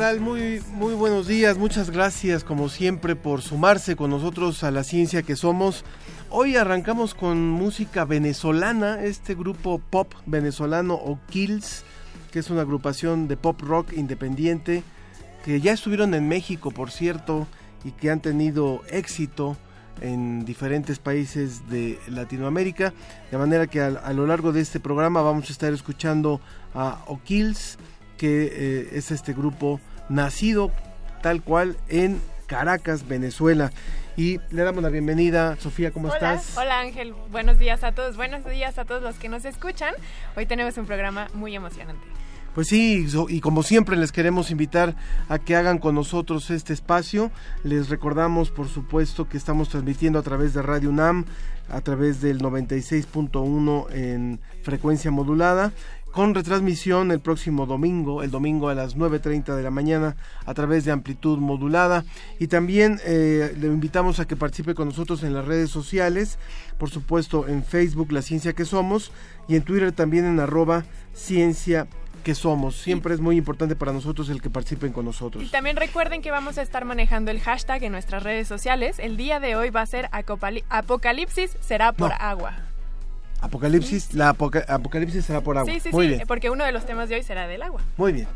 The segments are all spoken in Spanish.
Tal? Muy, muy buenos días, muchas gracias como siempre por sumarse con nosotros a la ciencia que somos. Hoy arrancamos con música venezolana, este grupo pop venezolano o Kills, que es una agrupación de pop rock independiente, que ya estuvieron en México, por cierto, y que han tenido éxito en diferentes países de Latinoamérica, de manera que a, lo largo de este programa vamos a estar escuchando a O'Kills, que eh, es este grupo nacido tal cual en Caracas, Venezuela. Y le damos la bienvenida, Sofía, ¿cómo Hola, estás? hola Ángel, buenos días a todos, buenos días a todos los que nos escuchan. Hoy tenemos un programa muy emocionante. Pues sí, y como siempre les queremos invitar a que hagan con nosotros este espacio. Les recordamos, por supuesto, que estamos transmitiendo a través de Radio UNAM, a través del 96.1 en frecuencia modulada, con retransmisión el próximo domingo, el domingo a las 9.30 de la mañana, a través de amplitud modulada. Y también eh, le invitamos a que participe con nosotros en las redes sociales, por supuesto en Facebook, La Ciencia que Somos, y en Twitter también en arroba ciencia que somos. Siempre es muy importante para nosotros el que participen con Y nosotros. también recuerden que vamos a estar manejando el hashtag en nuestras redes sociales. El día de hoy va a ser Apocalipsis será por No. agua. Apocalipsis, la apoca- apocalipsis será por agua. Sí, sí, muy sí, bien, porque uno de los temas de hoy será del agua. muy bien.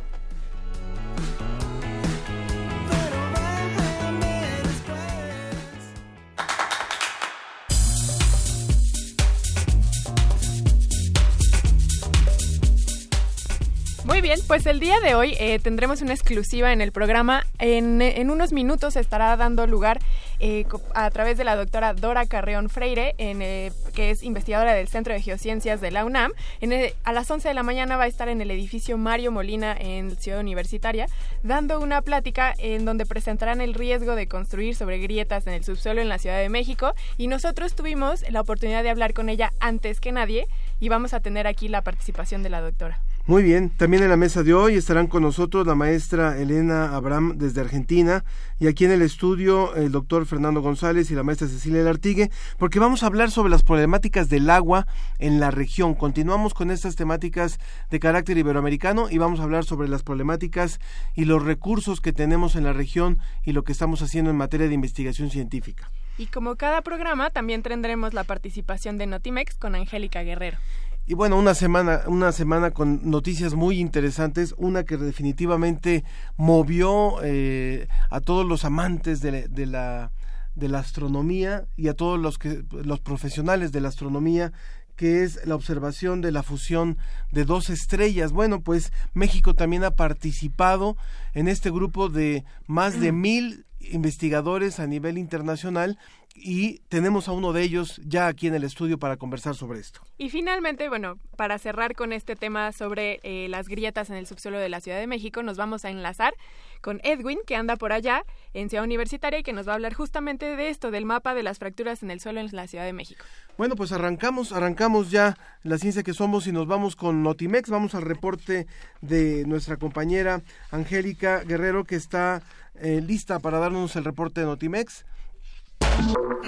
Muy bien, pues el día de hoy eh, tendremos una exclusiva en el programa. En, en unos minutos estará dando lugar eh, a través de la doctora Dora Carreón Freire, en, eh, que es investigadora del Centro de Geociencias de la UNAM. En el- a las 11 de la mañana va a estar en el edificio Mario Molina en Ciudad Universitaria, dando una plática en donde presentarán el riesgo de construir sobre grietas en el subsuelo en la Ciudad de México. Y nosotros tuvimos la oportunidad de hablar con ella antes que nadie y vamos a tener aquí la participación de la doctora. Muy bien, también en la mesa de hoy estarán con nosotros la maestra Elena Abraham desde Argentina y aquí en el estudio el doctor Fernando González y la maestra Cecilia Lartigue, porque vamos a hablar sobre las problemáticas del agua en la región. Continuamos con estas temáticas de carácter iberoamericano y vamos a hablar sobre las problemáticas y los recursos que tenemos en la región y lo que estamos haciendo en materia de investigación científica. Y como cada programa, también tendremos la participación de Notimex con Angélica Guerrero. Y bueno, una semana, una semana con noticias muy interesantes, una que definitivamente movió eh, a todos los amantes de, la- de la de la astronomía y a todos los que los profesionales de la astronomía que es la observación de la fusión de dos estrellas. Bueno, pues México también ha participado en este grupo de más de mil investigadores a nivel internacional y tenemos a uno de ellos ya aquí en el estudio para conversar sobre esto. Y finalmente, bueno, para cerrar con este tema sobre eh, las grietas en el subsuelo de la Ciudad de México, nos vamos a enlazar con Edwin, que anda por allá en Ciudad Universitaria y que nos va a hablar justamente de esto, del mapa de las fracturas en el suelo en la Ciudad de México. Bueno, pues arrancamos, arrancamos ya la ciencia que somos y nos vamos con Notimex, vamos al reporte de nuestra compañera Angélica Guerrero que está eh, lista para darnos el reporte de Notimex.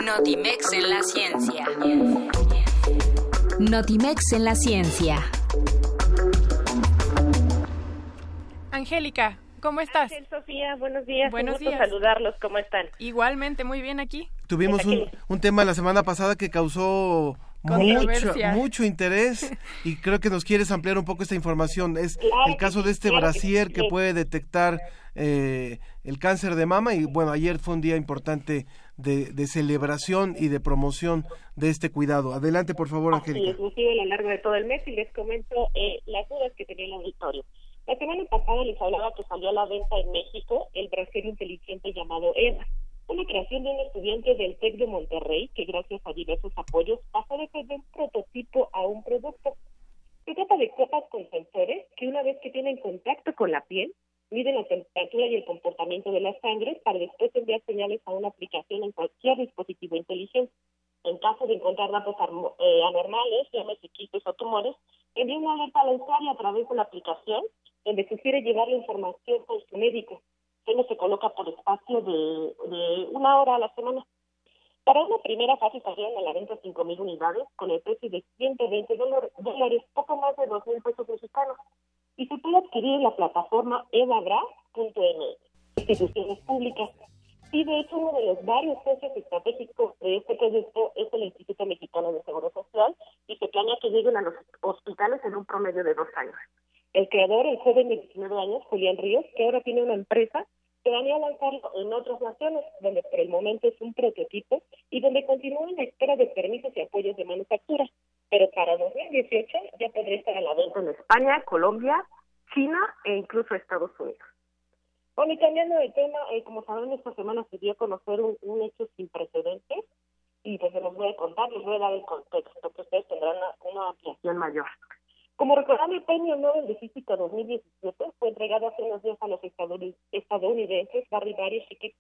Notimex en la ciencia. Notimex en la ciencia. Angélica, ¿cómo estás? Ángel, Sofía, buenos días. Buenos Un gusto días. saludarlos. ¿Cómo están? Igualmente, muy bien aquí. Tuvimos un, un tema la semana pasada que causó mucho, mucho interés y creo que nos quieres ampliar un poco esta información. Es Claro el caso de este brasier que puede detectar eh, el cáncer de mama y bueno, ayer fue un día importante de, de celebración y de promoción de este cuidado. Adelante, por favor, Angélica. es, sigo a lo largo de todo el mes y les comento eh, las dudas que tenía el auditorio. La semana pasada les hablaba que salió a la venta en México el brasier inteligente llamado EVA, una creación de un estudiante del TEC de Monterrey que gracias a diversos apoyos pasó de ser de un prototipo a un producto. Se trata de copas con sensores que una vez que tienen contacto con la piel, miden la temperatura y el comportamiento de la sangre para después enviar señales a una aplicación en cualquier dispositivo inteligente. En caso de encontrar datos eh, anormales, llámese quistes o tumores, envía una alerta al usuario a través de la aplicación donde sugiere llevar la información con su médico. Solo se coloca por espacio de, de una hora a la semana. Para una primera fase salieron a la venta 5.000 unidades con el precio de 120 dólar- dólares, poco más de 2.000 pesos mexicanos. Y se puede adquirir en la plataforma evabra.mx, instituciones públicas. Y de hecho uno de los varios socios estratégicos de este proyecto es el Instituto Mexicano de Seguro Social y se planea que lleguen a los hospitales en un promedio de dos años. El creador, el joven de 19 años, Julián Ríos, que ahora tiene una empresa, planea lanzarlo en otras naciones, donde por el momento es un prototipo y donde continúa en la espera de permisos y apoyos de manufactura. Pero para 2018 ya podría estar a la venta en España, Colombia, China e incluso Estados Unidos. Bueno, y cambiando de tema, eh, como saben, esta semana se dio a conocer un, un hecho sin precedentes y pues se los voy a contar, les voy a dar el contexto, que ustedes tendrán una, una mayor. Como recordarán, el Premio Nobel de Física 2017 fue entregado hace unos días a los estadouni- estadounidenses Barry Barish y Kip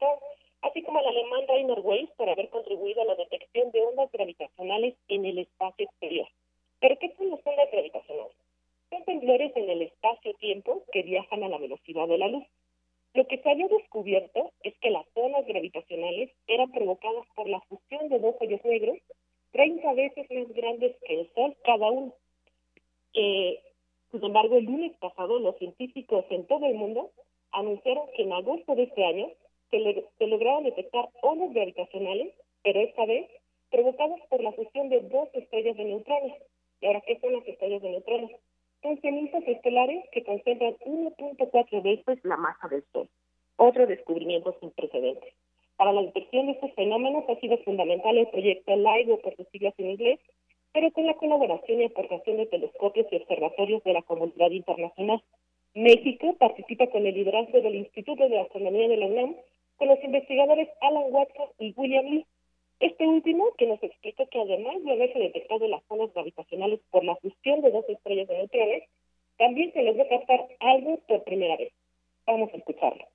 así como al alemán Rainer Weiss por haber contribuido a la detección de ondas gravitacionales en el espacio exterior. ¿Pero qué son las ondas gravitacionales? Son temblores en el espacio-tiempo que viajan a la velocidad de la luz. Lo que se había descubierto es que las ondas gravitacionales eran provocadas por la fusión de dos hoyos negros 30 veces más grandes que el Sol cada uno. Eh, sin embargo, el lunes pasado los científicos en todo el mundo anunciaron que en agosto de este año se, le- se lograron detectar ondas gravitacionales, pero esta vez provocadas por la fusión de dos estrellas de neutrones. ¿Y ahora qué son las estrellas de neutrones? Son cenizas estelares que concentran 1.4 veces la masa del Sol. Otro descubrimiento sin precedentes. Para la detección de estos fenómenos ha sido fundamental el proyecto LIGO, por sus siglas en inglés, pero con la colaboración y aportación de telescopios y observatorios de la comunidad internacional. México participa con el liderazgo del Instituto de Astronomía de la UNAM con los investigadores Alan Watson y William Lee. Este último que nos explicó que además de haberse detectado las zonas gravitacionales por la fusión de dos estrellas de neutrones, también se logró captar algo por primera vez. Vamos a escucharlo.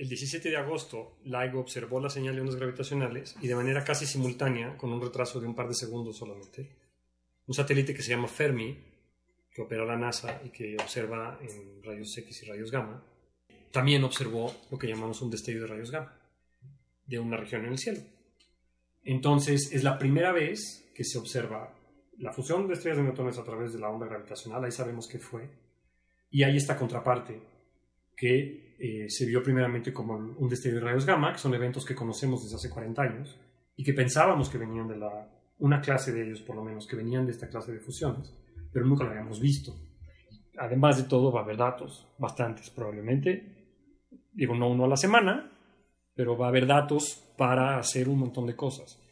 El 17 de agosto, LIGO observó la señal de ondas gravitacionales y de manera casi simultánea, con un retraso de un par de segundos solamente, un satélite que se llama Fermi, que opera la NASA y que observa en rayos X y rayos gamma, también observó lo que llamamos un destello de rayos gamma de una región en el cielo. Entonces, es la primera vez que se observa la fusión de estrellas de neutrones a través de la onda gravitacional, ahí sabemos qué fue, y hay esta contraparte que eh, se vio primeramente como un destello de rayos gamma, que son eventos que conocemos desde hace 40 años y que pensábamos que venían de la, una clase de ellos, por lo menos, que venían de esta clase de fusiones, pero nunca lo habíamos visto. Además de todo, va a haber datos, bastantes probablemente, digo, no uno a la semana, pero va a haber datos para hacer un montón de cosas.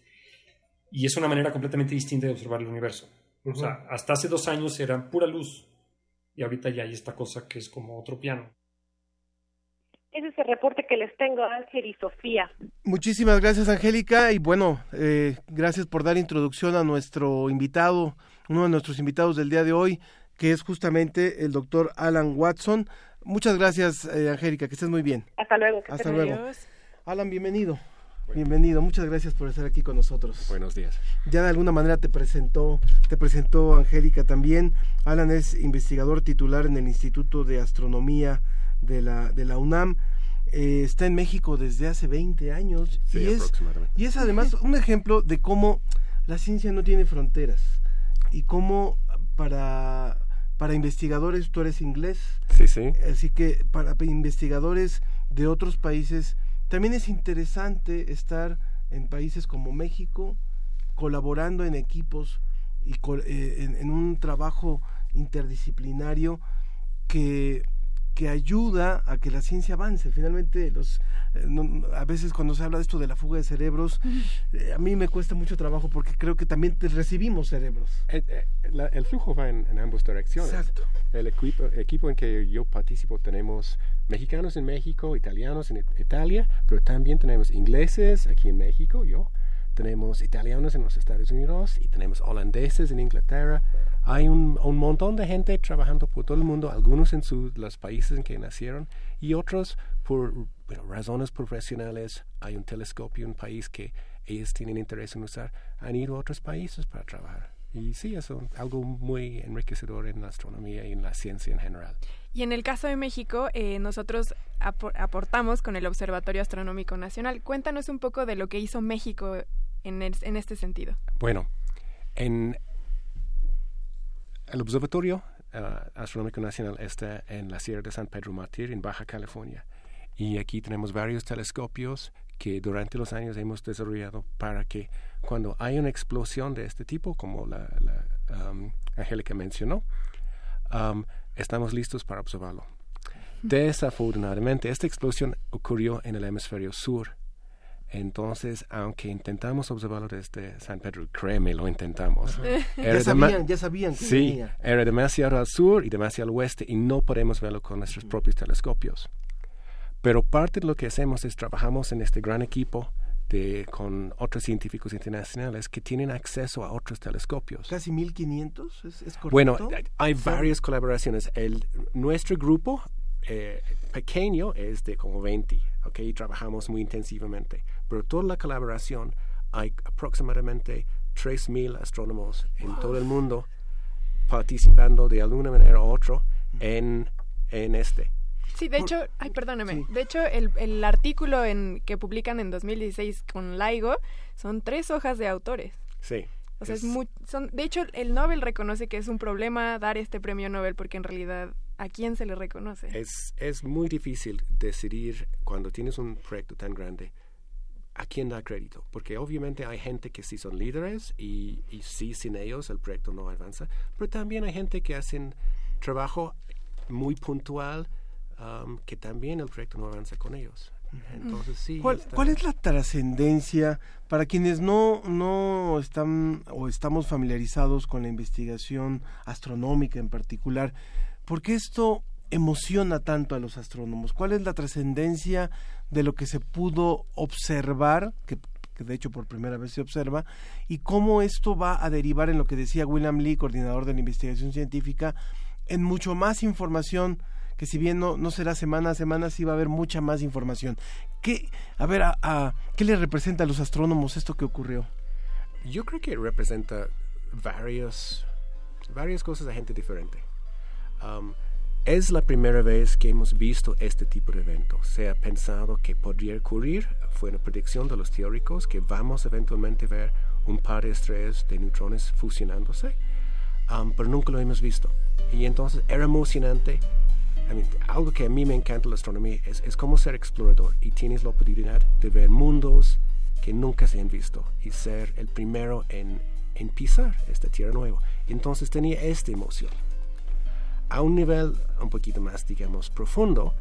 Y es una manera completamente distinta de observar el universo. O sea, hasta hace dos años era pura luz y ahorita ya hay esta cosa que es como otro piano. Ese es el reporte que les tengo, Ángel y Sofía. Muchísimas gracias, Angélica. Y bueno, eh, gracias por dar introducción a nuestro invitado, uno de nuestros invitados del día de hoy, que es justamente el doctor Alan Watson. Muchas gracias, eh, Angélica, que estés muy bien. Hasta luego. que Hasta luego. Alan, bienvenido. Bienvenido, muchas gracias por estar aquí con nosotros. Buenos días. Ya de alguna manera te presentó, te presentó Angélica también. Alan es investigador titular en el Instituto de Astronomía de la, de la UNAM. Eh, está en México desde hace 20 años Sí, y, es, aproximadamente. y es además un ejemplo de cómo la ciencia no tiene fronteras y cómo para, para investigadores, tú eres inglés, Sí, sí. así que para investigadores de otros países también es interesante estar en países como México colaborando en equipos y eh, en, un trabajo interdisciplinario que, que ayuda a que la ciencia avance. Finalmente, los, eh, a veces cuando se habla de esto de la fuga de cerebros, eh, a mí me cuesta mucho trabajo porque creo que también recibimos cerebros. El, flujo va en, ambas direcciones. Exacto. El equipo, equipo en que yo participo tenemos mexicanos en México, italianos en Italia, pero también tenemos ingleses aquí en México, yo tenemos italianos en los Estados Unidos y tenemos holandeses en Inglaterra. Hay un, un montón de gente trabajando por todo el mundo, algunos en los países en que nacieron y otros por razones profesionales. Hay un telescopio en un país que ellos tienen interés en usar, han ido a otros países para trabajar. Y sí, es algo muy enriquecedor en la astronomía y en la ciencia en general. Y en el caso de México, eh, nosotros aportamos con el Observatorio Astronómico Nacional. Cuéntanos un poco de lo que hizo México en, en este sentido? Bueno, en el Observatorio uh, Astronómico Nacional está en la Sierra de San Pedro Mártir, en Baja California. Y aquí tenemos varios telescopios que durante los años hemos desarrollado para que cuando hay una explosión de este tipo, como la, la um, Angélica mencionó, um, estamos listos para observarlo. Desafortunadamente, esta explosión ocurrió en el hemisferio sur entonces, aunque intentamos observarlo desde San Pedro, créeme, lo intentamos. ya, sabían, ya sabían que Sí, era demasiado al sur y demasiado al oeste y no podemos verlo con nuestros propios telescopios. Pero parte de lo que hacemos es trabajamos en este gran equipo de, con otros científicos internacionales que tienen acceso a otros telescopios. ¿Casi 1500? ¿Es, es correcto? Bueno, hay varias colaboraciones. El, nuestro grupo eh, pequeño es de como 20, ¿ok? Y trabajamos muy intensivamente. Pero toda la colaboración, hay aproximadamente 3.000 astrónomos en todo el mundo participando de alguna manera u otra en, en este. Sí, de hecho, ay, perdóneme. De hecho, el, el, artículo en, que publican en 2016 con LIGO son tres hojas de autores. Sí. O sea, es, muy, son, de hecho, el Nobel reconoce que es un problema dar este premio Nobel porque en realidad, ¿a quién se le reconoce? Es, es muy difícil decidir cuando tienes un proyecto tan grande a quién da crédito, porque obviamente hay gente que sí son líderes y, y sí sin ellos el proyecto no avanza, pero también hay gente que hacen trabajo muy puntual um, que también el proyecto no avanza con ellos. Entonces, sí, ¿Cuál, ¿Cuál, es la trascendencia para quienes no, no están o estamos familiarizados con la investigación astronómica en particular? ¿Por qué esto emociona tanto a los astrónomos? ¿Cuál es la trascendencia de lo que se pudo observar, que, de hecho por primera vez se observa, y cómo esto va a derivar en lo que decía William Lee, coordinador de la investigación científica, en mucho más información que si bien no, no será semana a semana, sí va a haber mucha más información. ¿Qué, a ver, a, ¿qué le representa a los astrónomos esto que ocurrió? Yo creo que representa varios, varias cosas a gente diferente. Um, es la primera vez que hemos visto este tipo de evento. Se ha pensado que podría ocurrir, fue una predicción de los teóricos, que vamos eventualmente a ver un par de estrellas de neutrones fusionándose, um, pero nunca lo hemos visto. Y entonces era emocionante algo que a mí me encanta la astronomía es, es cómo ser explorador y tienes la oportunidad de ver mundos que nunca se han visto y ser el primero en, en pisar esta tierra nueva. Entonces tenía esta emoción. A un nivel un poquito más, digamos, profundo,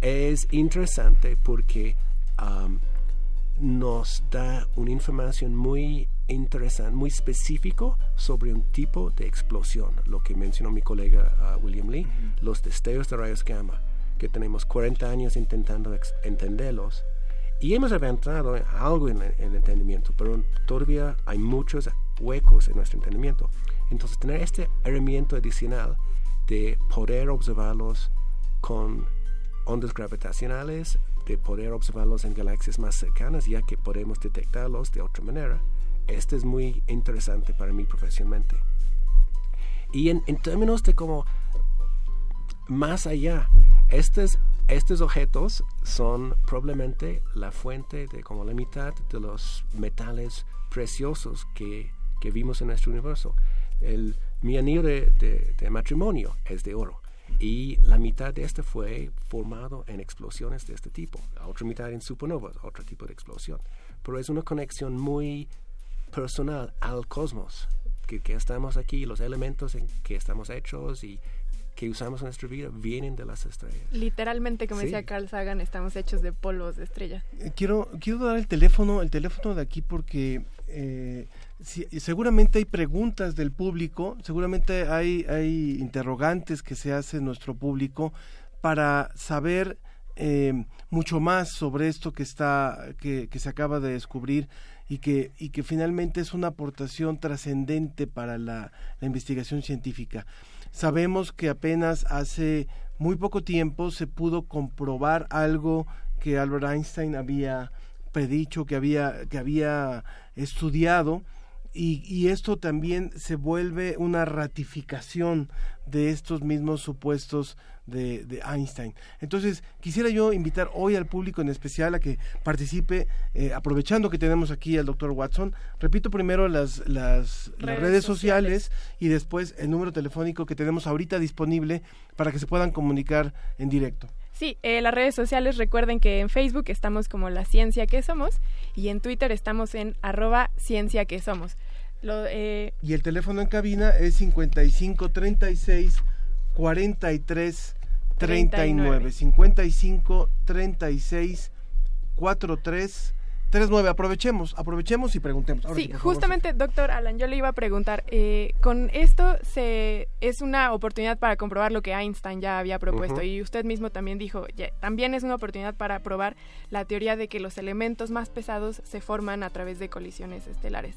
es interesante porque um, nos da una información muy interesante, muy específico sobre un tipo de explosión, lo que mencionó mi colega uh, William Lee, los destellos de rayos gamma, que tenemos 40 años intentando entenderlos. Y hemos avanzado algo en el entendimiento, pero todavía hay muchos huecos en nuestro entendimiento. Entonces, tener este herramienta adicional de poder observarlos con ondas gravitacionales, de poder observarlos en galaxias más cercanas, ya que podemos detectarlos de otra manera, este es muy interesante para mí profesionalmente. Y en, términos de como más allá, estos, estos objetos son probablemente la fuente de como la mitad de los metales preciosos que, que vimos en nuestro universo. El, mi anillo de, de, matrimonio es de oro y la mitad de este fue formado en explosiones de este tipo, la otra mitad en supernovas, otro tipo de explosión. Pero es una conexión muy personal al cosmos, que, que estamos aquí, los elementos en que estamos hechos y que usamos en nuestra vida vienen de las estrellas. Literalmente, como Sí. decía Carl Sagan, estamos hechos de polvos de estrella. Eh, Quiero, quiero dar el teléfono, el teléfono de aquí porque eh, seguramente hay preguntas del público, seguramente hay, interrogantes que se hace nuestro público para saber eh, mucho más sobre esto que está, que, se acaba de descubrir y que, y que finalmente es una aportación trascendente para la investigación científica. Sabemos que apenas hace muy poco tiempo se pudo comprobar algo que Albert Einstein había predicho, que había, que había estudiado, y, y esto también se vuelve una ratificación de estos mismos supuestos de, de Einstein. Entonces, quisiera yo invitar hoy al público en especial a que participe, eh, aprovechando que tenemos aquí al doctor Watson. Repito primero las, las, las Redes redes sociales y después el número telefónico que tenemos ahorita disponible para que se puedan comunicar en directo. Sí, eh, las redes sociales recuerden que en Facebook estamos como la ciencia que somos y en Twitter estamos en arroba ciencia que somos. Lo, eh, Y el teléfono en cabina es 55 36 43 39. 55 36 43 39. Aprovechemos, aprovechemos y preguntemos. Ahora sí, favor, justamente, doctor Alan, yo le iba a preguntar, eh, con esto se es una oportunidad para comprobar lo que Einstein ya había propuesto y usted mismo también dijo, ya- también es una oportunidad para probar la teoría de que los elementos más pesados se forman a través de colisiones estelares.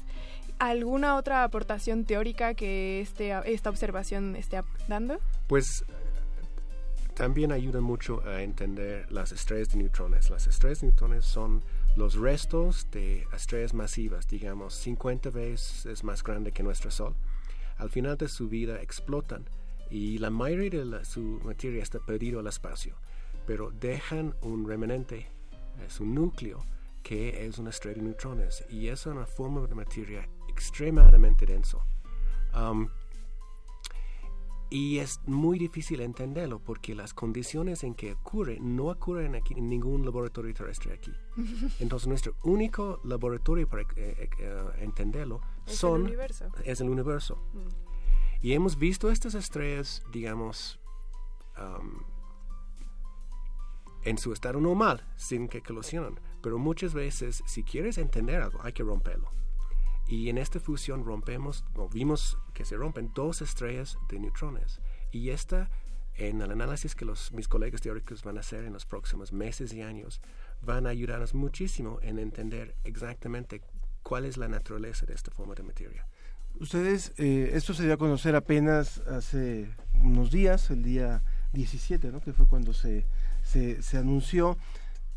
¿Alguna otra aportación teórica que este, esta observación esté dando? Pues también ayuda mucho a entender las estrellas de neutrones. Las estrellas de neutrones son los restos de estrellas masivas, digamos 50 veces más grande que nuestro Sol. Al final de su vida explotan y la mayoría de su materia está perdido al espacio, pero dejan un remanente, es un núcleo que es una estrella de neutrones y es una forma de materia extremadamente denso. Y es muy difícil entenderlo porque las condiciones en que ocurre no ocurren aquí en ningún laboratorio terrestre aquí. Entonces nuestro único laboratorio para eh, eh, eh, entenderlo Es el son universo. es el universo. Mm. Y hemos visto estas estrellas, digamos, um, en su estado normal, sin que colisionen. Pero muchas veces, si quieres entender algo, hay que romperlo. Y en esta fusión rompemos, o vimos que se rompen dos estrellas de neutrones. Y esta, en el análisis que los, mis colegas teóricos van a hacer en los próximos meses y años, van a ayudarnos muchísimo en entender exactamente cuál es la naturaleza de esta forma de materia. Ustedes, eh, esto se dio a conocer apenas hace unos días, el día 17, ¿no? que fue cuando se, se, se anunció.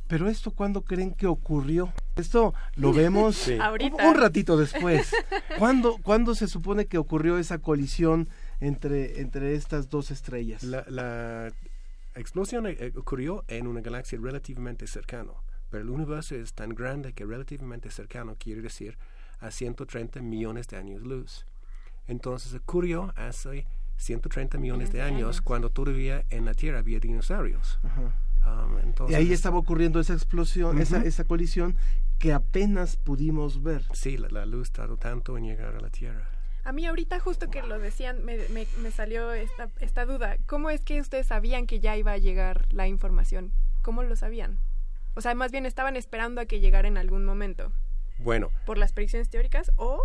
Pero esto, ¿cuándo creen que ocurrió? Esto lo vemos Sí. un, ratito después. ¿Cuándo, ¿Cuándo se supone que ocurrió esa colisión entre, entre estas dos estrellas? La, la explosión eh, ocurrió en una galaxia relativamente cercana, pero el universo es tan grande que relativamente cercano quiere decir a 130 millones de años luz. Entonces ocurrió hace 130 millones de años, cuando todavía en la Tierra había dinosaurios. Ajá. Um, Y ahí estaba ocurriendo esa explosión, esa, esa colisión que apenas pudimos ver. Sí, la, la luz tardó tanto en llegar a la Tierra. A mí ahorita justo que lo decían me, me- me salió esta, esta duda. ¿Cómo es que ustedes sabían que ya iba a llegar la información? ¿Cómo lo sabían? O sea, más bien estaban esperando a que llegara en algún momento. Bueno, ¿Por las predicciones teóricas o...?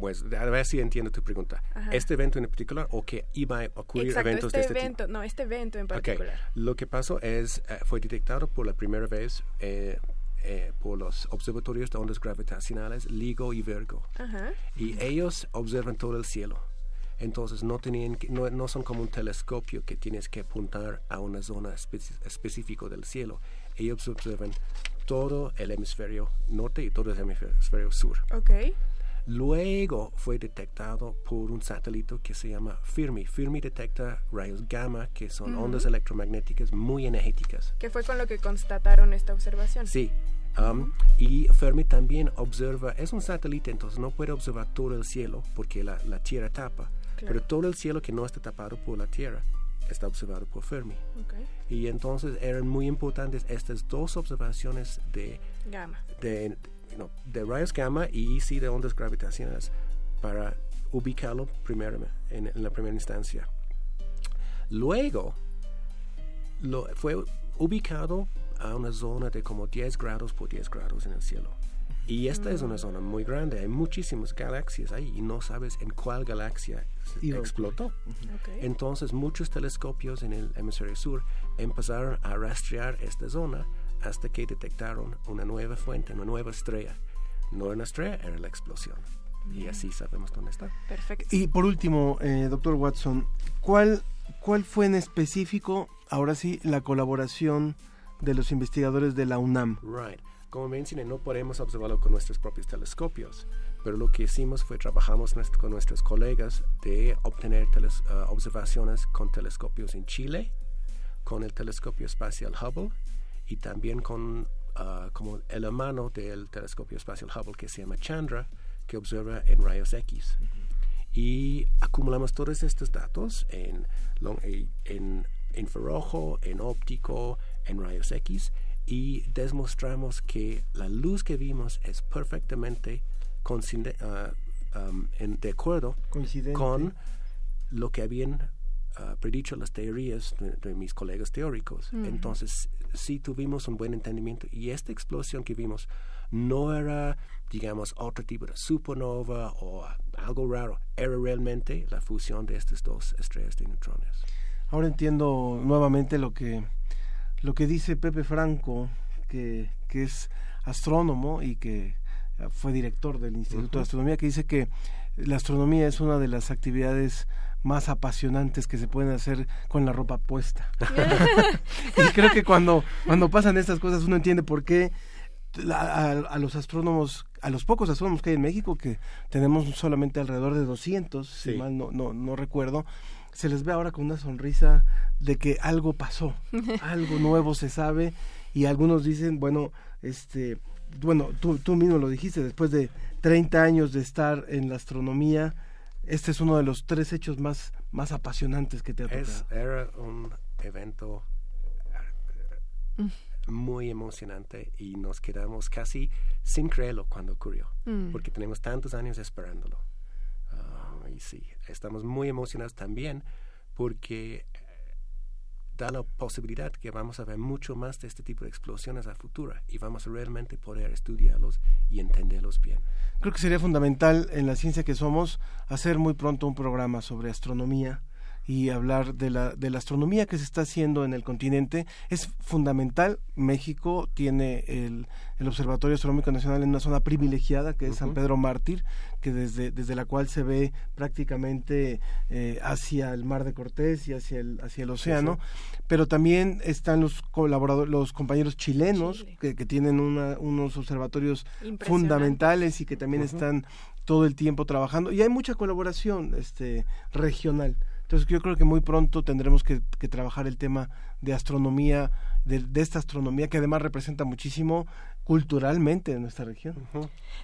Pues a ver si entiendo tu pregunta. Ajá. ¿Este evento en particular o que iba a ocurrir Exacto, eventos este de este tipo? evento, no, este evento en particular. Lo que pasó es, eh, fue detectado por la primera vez eh, eh, por los observatorios de ondas gravitacionales LIGO y Virgo. Ajá. Y ellos observan todo el cielo. Entonces no, tenían no, no son como un telescopio que tienes que apuntar a una zona espe- específica del cielo. Ellos observan todo el hemisferio norte y todo el hemisferio sur. Ok. Luego fue detectado por un satélite que se llama Fermi. Fermi detecta rayos gamma, que son Ujú. ondas electromagnéticas muy energéticas. ¿Qué fue con lo que constataron esta observación? Sí. um, y Fermi también observa, es un satélite, entonces no puede observar todo el cielo porque la, la Tierra tapa, Claro. pero todo el cielo que no está tapado por la Tierra está observado por Fermi. Ok. Y entonces eran muy importantes estas dos observaciones de Gamma. de no, de rayos gamma y sí de ondas gravitacionales para ubicarlo primero en, en la primera instancia. Luego lo, fue ubicado a una zona de como 10 grados por 10 grados en el cielo. Y esta es una zona muy grande, hay muchísimas galaxias ahí y no sabes en cuál galaxia explotó. Entonces muchos telescopios en el hemisferio sur empezaron a rastrear esta zona hasta que detectaron una nueva fuente, una nueva estrella. No era una estrella, era la explosión. Y así sabemos dónde está. Perfecto. Y por último, eh, doctor Watson, ¿cuál, ¿cuál fue en específico, ahora sí, la colaboración de los investigadores de la UNAM? Right. Como mencioné, no podemos observarlo con nuestros propios telescopios, pero lo que hicimos fue trabajamos nuestro- con nuestros colegas de obtener teles- ah, observaciones con telescopios en Chile, con el telescopio espacial Hubble y también con ah, como el hermano del telescopio espacial Hubble que se llama Chandra, que observa en rayos X. Y acumulamos todos estos datos en, long- eh, en infrarrojo, en óptico, en rayos X y demostramos que la luz que vimos es perfectamente ah, um, en- de acuerdo Coincidente. con lo que habían ah, predicho las teorías de, de mis colegas teóricos. Ujú. Entonces, sí tuvimos un buen entendimiento y esta explosión que vimos no era, digamos, otro tipo de supernova o algo raro, era realmente la fusión de estas dos estrellas de neutrones. Ahora entiendo nuevamente lo que, lo que dice Pepe Franco, que, que es astrónomo y que eh, fue director del Instituto de Astronomía, que dice que la astronomía es una de las actividades más apasionantes que se pueden hacer con la ropa puesta. y creo que cuando, cuando pasan estas cosas uno entiende por qué la- a, a los astrónomos, a los pocos astrónomos que hay en México, que tenemos solamente alrededor de 200, si mal no, no, no recuerdo, se les ve ahora con una sonrisa de que algo pasó, algo nuevo se sabe y algunos dicen, bueno, este, bueno, tú, tú mismo lo dijiste, después de 30 años de estar en la astronomía, este es uno de los tres hechos más, más apasionantes que te ha tocado. Es, era un evento eh, muy emocionante y nos quedamos casi sin creerlo cuando ocurrió, Mm. porque tenemos tantos años esperándolo. Ah, y sí, estamos muy emocionados también porque da la posibilidad que vamos a ver mucho más de este tipo de explosiones a futuro y vamos a realmente poder estudiarlos y entenderlos bien. Creo que sería fundamental en la ciencia que somos hacer muy pronto un programa sobre astronomía y hablar de la, de la astronomía que se está haciendo en el continente. Es fundamental. México tiene el, el Observatorio Astronómico Nacional en una zona privilegiada que es San. Pedro Mártir, que desde, desde la cual se ve prácticamente eh, hacia el Mar de Cortés y hacia el, hacia el océano. Pero también están los colaboradores, los compañeros chilenos que, que tienen una- unos observatorios fundamentales y que también están todo el tiempo trabajando y hay mucha colaboración este regional entonces yo creo que muy pronto tendremos que, que trabajar el tema de astronomía de, de esta astronomía que además representa muchísimo culturalmente en nuestra región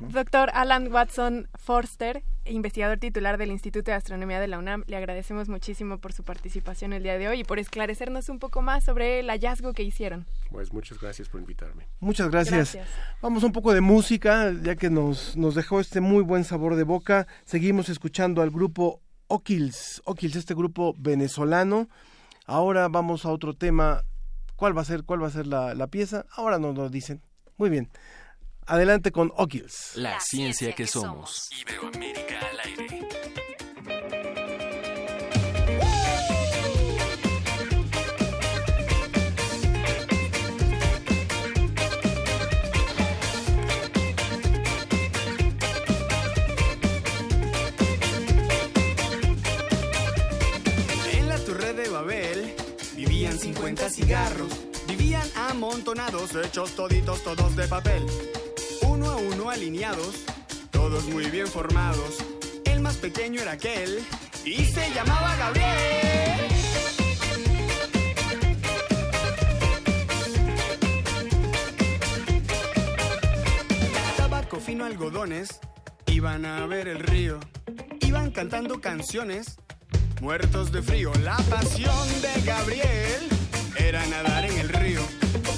Doctor Alan Watson Forster, investigador titular del Instituto de Astronomía de la UNAM, le agradecemos muchísimo por su participación el día de hoy y por esclarecernos un poco más sobre el hallazgo que hicieron. Pues muchas gracias por invitarme. Muchas gracias. Gracias. Vamos a un poco de música, ya que nos, nos dejó este muy buen sabor de boca. Seguimos escuchando al grupo Okils, Okils, este grupo venezolano. Ahora vamos a otro tema. ¿Cuál va a ser, cuál va a ser la, la pieza? Ahora nos lo dicen. Muy bien. Adelante con Okils. La ciencia que somos. Iberoamérica al aire. Vivían amontonados, hechos toditos todos de papel, uno a uno alineados, todos muy bien formados. El más pequeño era aquel y se llamaba Gabriel. Tabaco fino algodones, iban a ver el río, iban cantando canciones Muertos de frío, la pasión de Gabriel era nadar en el río.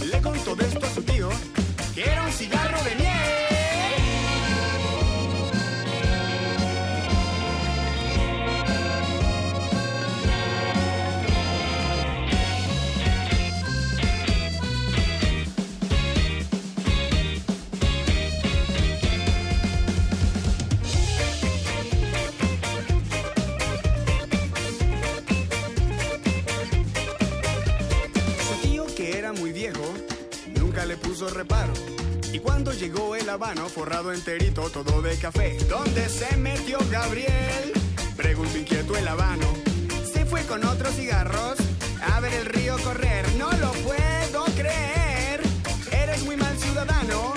Le contó de esto a su tío, que era un cigarro habano, forrado enterito, todo de café, ¿dónde se metió Gabriel? Preguntó inquieto el habano. Se fue con otros cigarros a ver el río correr. No lo puedo creer. Eres muy mal ciudadano,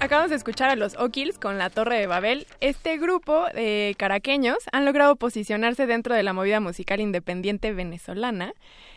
acabamos de escuchar a los O'Kills con la Torre de Babel. Este grupo de caraqueños han logrado posicionarse dentro de la movida musical independiente venezolana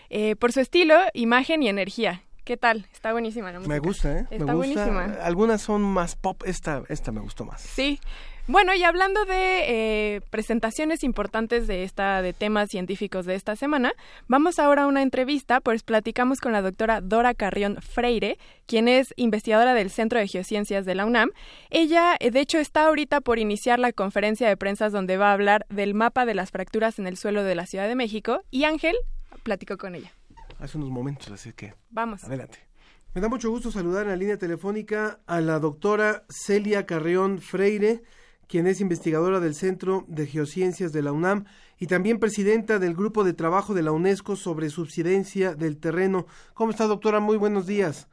eh, por su estilo, imagen y energía. ¿Qué tal? Está buenísima la música. Me gusta, ¿eh? Está me gusta. buenísima. Algunas son más pop, esta, esta me gustó más. Sí. Bueno, y hablando de eh, presentaciones importantes de esta de temas científicos de esta semana, vamos ahora a una entrevista, pues platicamos con la doctora Dora Carrión Freire, quien es investigadora del Centro de Geociencias de la UNAM. Ella, eh, de hecho, está ahorita por iniciar la conferencia de prensa donde va a hablar del mapa de las fracturas en el suelo de la Ciudad de México, y Ángel platicó con ella. Hace unos momentos, así que Vamos. adelante. Me da mucho gusto saludar en la línea telefónica a la doctora Celia Carrión Freire, quien es investigadora del Centro de Geociencias de la UNAM y también presidenta del Grupo de Trabajo de la UNESCO sobre subsidencia del terreno. ¿Cómo está, doctora? Muy buenos días.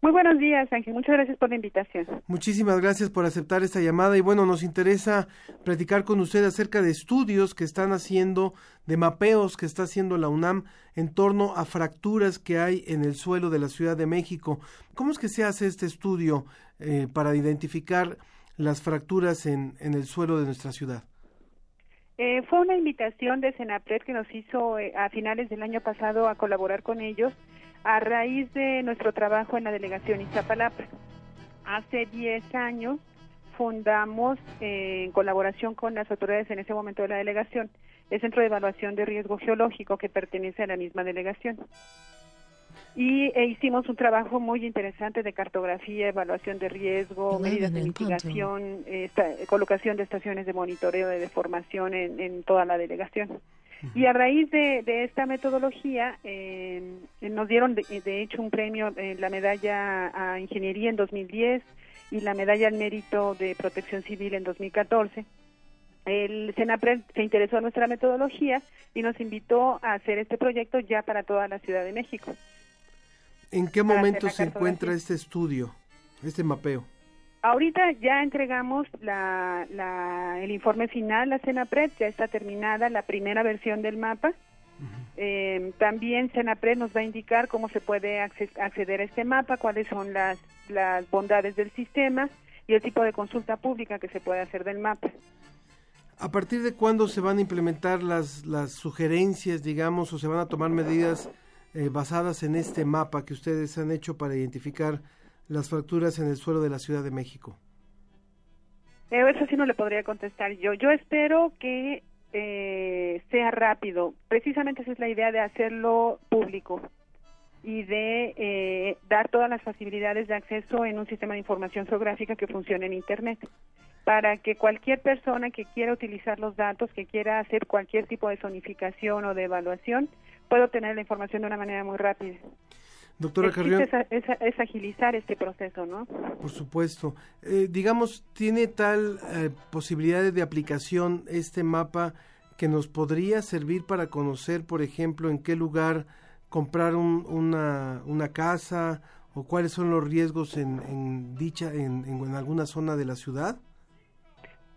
Muy buenos días, Ángel. Muchas gracias por la invitación. Muchísimas gracias por aceptar esta llamada y bueno, nos interesa platicar con usted acerca de estudios que están haciendo, de mapeos que está haciendo la UNAM en torno a fracturas que hay en el suelo de la Ciudad de México. ¿Cómo es que se hace este estudio eh, para identificar las fracturas en, el suelo de nuestra ciudad? Eh, fue una invitación de Senapred que nos hizo eh, a finales del año pasado a colaborar con ellos a raíz de nuestro trabajo en la delegación Iztapalapa. Hace 10 años fundamos, eh, en colaboración con las autoridades en ese momento de la delegación, el Centro de Evaluación de Riesgo Geológico que pertenece a la misma delegación. Y e hicimos un trabajo muy interesante de cartografía, evaluación de riesgo, medidas de mitigación, esta- colocación de estaciones de monitoreo de deformación en, en toda la delegación. Y a raíz de, de esta metodología, eh, nos dieron de, de hecho un premio, eh, la medalla a ingeniería en 2010 y la medalla al mérito de protección civil en 2014. El Senapred se interesó en nuestra metodología y nos invitó a hacer este proyecto ya para toda la Ciudad de México. ¿En qué hacer momento la se encuentra este estudio, este mapeo? Ahorita ya entregamos la, la- el informe final a Senapred, ya está terminada la primera versión del mapa. Eh, también Senapred nos va a indicar cómo se puede acce- acceder a este mapa, cuáles son las, las bondades del sistema y el tipo de consulta pública que se puede hacer del mapa. ¿A partir de cuándo se van a implementar las, las sugerencias, digamos, o se van a tomar medidas eh, basadas en este mapa que ustedes han hecho para identificar las fracturas en el suelo de la Ciudad de México? Eh, eso sí no le podría contestar yo. Yo espero que eh, sea rápido. Precisamente esa es la idea de hacerlo público y de eh, dar todas las facilidades de acceso en un sistema de información geográfica que funcione en Internet para que cualquier persona que quiera utilizar los datos, que quiera hacer cualquier tipo de zonificación o de evaluación, pueda obtener la información de una manera muy rápida. Doctora Carrión, es, agilizar este proceso, ¿no? por supuesto. Eh, digamos, ¿tiene tal eh, posibilidades de aplicación este mapa que nos podría servir para conocer, por ejemplo, en qué lugar comprar un- una, una casa o cuáles son los riesgos en, en dicha, en, en- en alguna zona de la ciudad?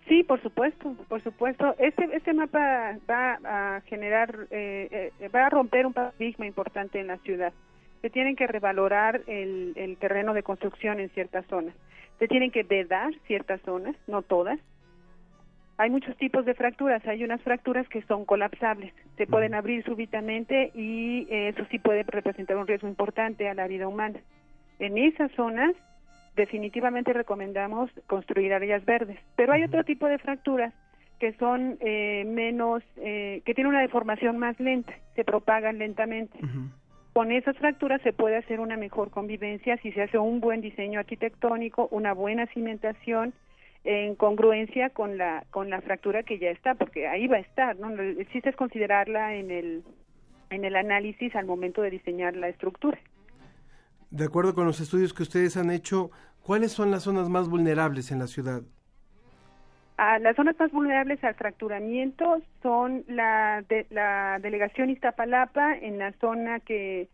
Sí, por supuesto, por supuesto. Este este mapa va a generar, eh, eh, va a romper un paradigma importante en la ciudad. Se tienen que revalorar el, el terreno de construcción en ciertas zonas. Se tienen que vedar ciertas zonas, no todas. Hay muchos tipos de fracturas. Hay unas fracturas que son colapsables. Se pueden abrir súbitamente y eso sí puede representar un riesgo importante a la vida humana. En esas zonas definitivamente recomendamos construir áreas verdes. Pero hay otro tipo de fracturas que son eh, menos, eh, que tienen una deformación más lenta, se propagan lentamente. Con esas fracturas se puede hacer una mejor convivencia si se hace un buen diseño arquitectónico, una buena cimentación en congruencia con la con la fractura que ya está, porque ahí va a estar, ¿no? El chiste es considerarla en el en el análisis al momento de diseñar la estructura. De acuerdo con los estudios que ustedes han hecho, ¿cuáles son las zonas más vulnerables en la ciudad? Ah, las zonas más vulnerables al fracturamiento son la, de, la delegación Iztapalapa en la zona que,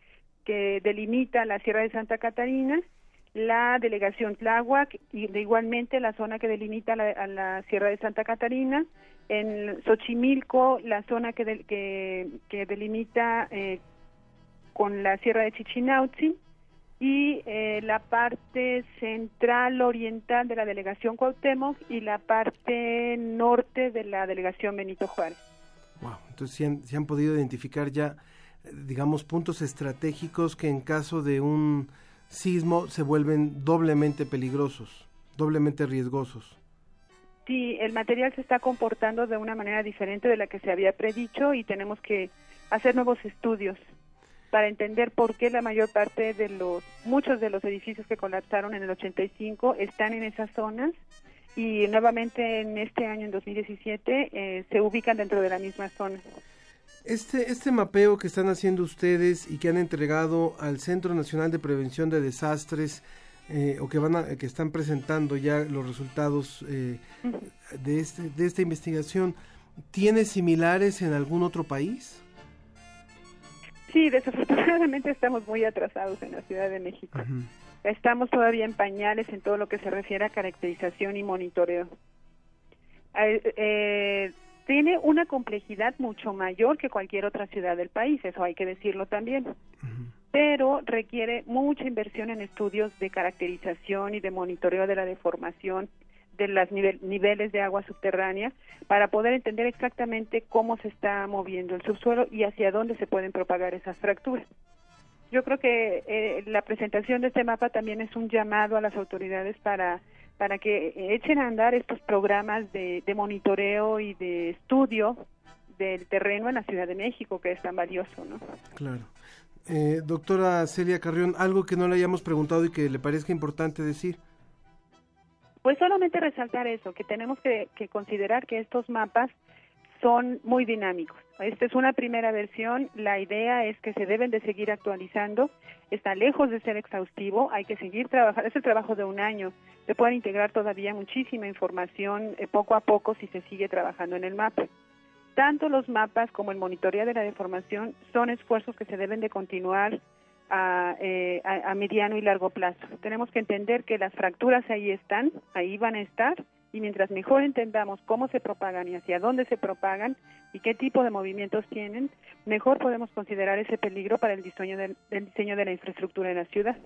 delimita la Sierra de Santa Catarina, la delegación Tláhuac y de igualmente la zona que delimita la, Sierra de Santa Catarina, en Xochimilco la zona que, que delimita eh, con la Sierra de Chichinautzin, y eh, la parte central oriental de la delegación Cuauhtémoc y la parte norte de la delegación Benito Juárez. Wow, entonces se han, han podido identificar ya, digamos, puntos estratégicos que en caso de un sismo se vuelven doblemente peligrosos, doblemente riesgosos. Sí, el material se está comportando de una manera diferente de la que se había predicho y tenemos que hacer nuevos estudios para entender por qué la mayor parte de los, muchos de los edificios que colapsaron en el 85 están en esas zonas y nuevamente en este año, en 2017, eh, se ubican dentro de la misma zona. Este, este mapeo que están haciendo ustedes y que han entregado al Centro Nacional de Prevención de Desastres, eh, o que van a, que están presentando ya los resultados eh, de, este, de esta investigación, ¿tiene similares en algún otro país? Sí, desafortunadamente estamos muy atrasados en la Ciudad de México. Estamos todavía en pañales en todo lo que se refiere a caracterización y monitoreo. Eh, eh, tiene una complejidad mucho mayor que cualquier otra ciudad del país, eso hay que decirlo también. Pero requiere mucha inversión en estudios de caracterización y de monitoreo de la deformación de los niveles de agua subterránea para poder entender exactamente cómo se está moviendo el subsuelo y hacia dónde se pueden propagar esas fracturas. Yo creo que eh, la presentación de este mapa también es un llamado a las autoridades para para que echen a andar estos programas de, monitoreo y de estudio del terreno en la Ciudad de México, que es tan valioso, ¿no? Claro. Eh, doctora Celia Carrión, algo que no le hayamos preguntado y que le parezca importante decir. Pues solamente resaltar eso, que tenemos que, considerar que estos mapas son muy dinámicos. Esta es una primera versión, la idea es que se deben de seguir actualizando, está lejos de ser exhaustivo, hay que seguir trabajando, es el trabajo de un año, se puede integrar todavía muchísima información eh, poco a poco si se sigue trabajando en el mapa. Tanto los mapas como el monitoreo de la deformación son esfuerzos que se deben de continuar eh, a, a, mediano y largo plazo. Tenemos que entender que las fracturas ahí están, ahí van a estar, y mientras mejor entendamos cómo se propagan y hacia dónde se propagan y qué tipo de movimientos tienen, mejor podemos considerar ese peligro para el diseño de, diseño de la infraestructura en la ciudad.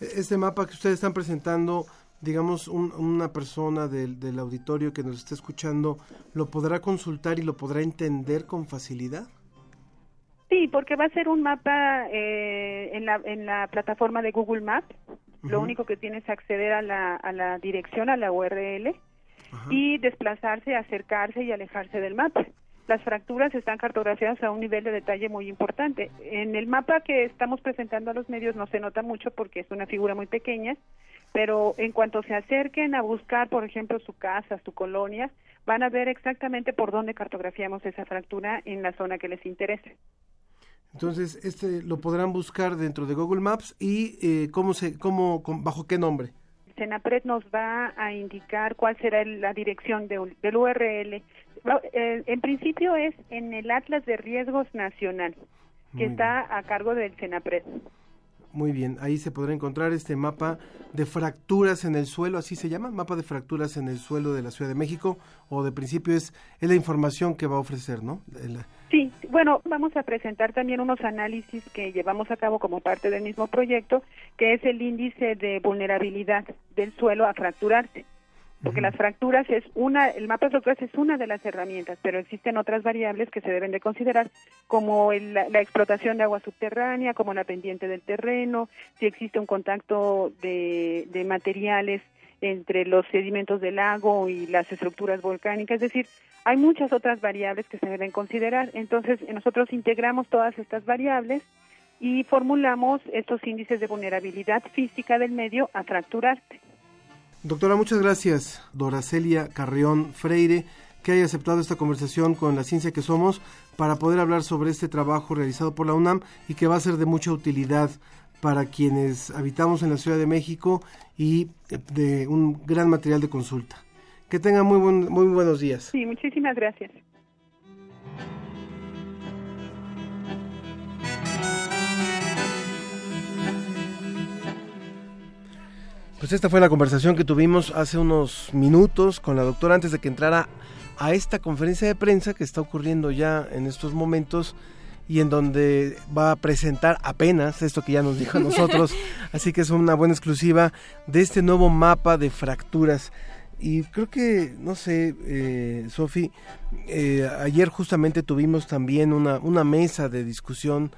Este mapa que ustedes están presentando, digamos, una persona del, del auditorio que nos está escuchando, ¿lo podrá consultar y lo podrá entender con facilidad? Sí, porque va a ser un mapa eh, en, la, en la plataforma de Google Maps. Lo único que tiene es acceder a la, a la dirección, a la URL, y desplazarse, acercarse y alejarse del mapa. Las fracturas están cartografiadas a un nivel de detalle muy importante. En el mapa que estamos presentando a los medios no se nota mucho porque es una figura muy pequeña, pero en cuanto se acerquen a buscar, por ejemplo, su casa, su colonia, van a ver exactamente por dónde cartografiamos esa fractura en la zona que les interese. Entonces, este lo podrán buscar dentro de Google Maps y eh, cómo se, cómo, bajo qué nombre. Senapred nos va a indicar cuál será la dirección de, del URL. Eh, en principio es en el Atlas de Riesgos Nacional, que está a cargo del Senapred. Muy bien, ahí se podrá encontrar este mapa de fracturas en el suelo, así se llama, mapa de fracturas en el suelo de la Ciudad de México, o de principio es, es la información que va a ofrecer, ¿no? Sí, bueno, vamos a presentar también unos análisis que llevamos a cabo como parte del mismo proyecto, que es el índice de vulnerabilidad del suelo a fracturarse. Porque las fracturas es una, el mapa de fracturas es una de las herramientas, pero existen otras variables que se deben de considerar, como el- la, la explotación de agua subterránea, como la pendiente del terreno, si existe un contacto de, de materiales entre los sedimentos del lago y las estructuras volcánicas, es decir, hay muchas otras variables que se deben considerar. Entonces, nosotros integramos todas estas variables y formulamos estos índices de vulnerabilidad física del medio a fracturarse. Doctora, muchas gracias, Doracelia Carrión Freire, que haya aceptado esta conversación con la ciencia que somos para poder hablar sobre este trabajo realizado por la UNAM y que va a ser de mucha utilidad para quienes habitamos en la Ciudad de México y eh, de un gran material de consulta. Que tengan muy, buen- muy buenos días. Sí, muchísimas gracias. Pues esta fue la conversación que tuvimos hace unos minutos con la doctora antes de que entrara a esta conferencia de prensa que está ocurriendo ya en estos momentos y en donde va a presentar apenas esto que ya nos dijo a nosotros. Así que es una buena exclusiva de este nuevo mapa de fracturas. Y creo que, no sé, eh, Sofi, eh, ayer justamente tuvimos también una, una mesa de discusión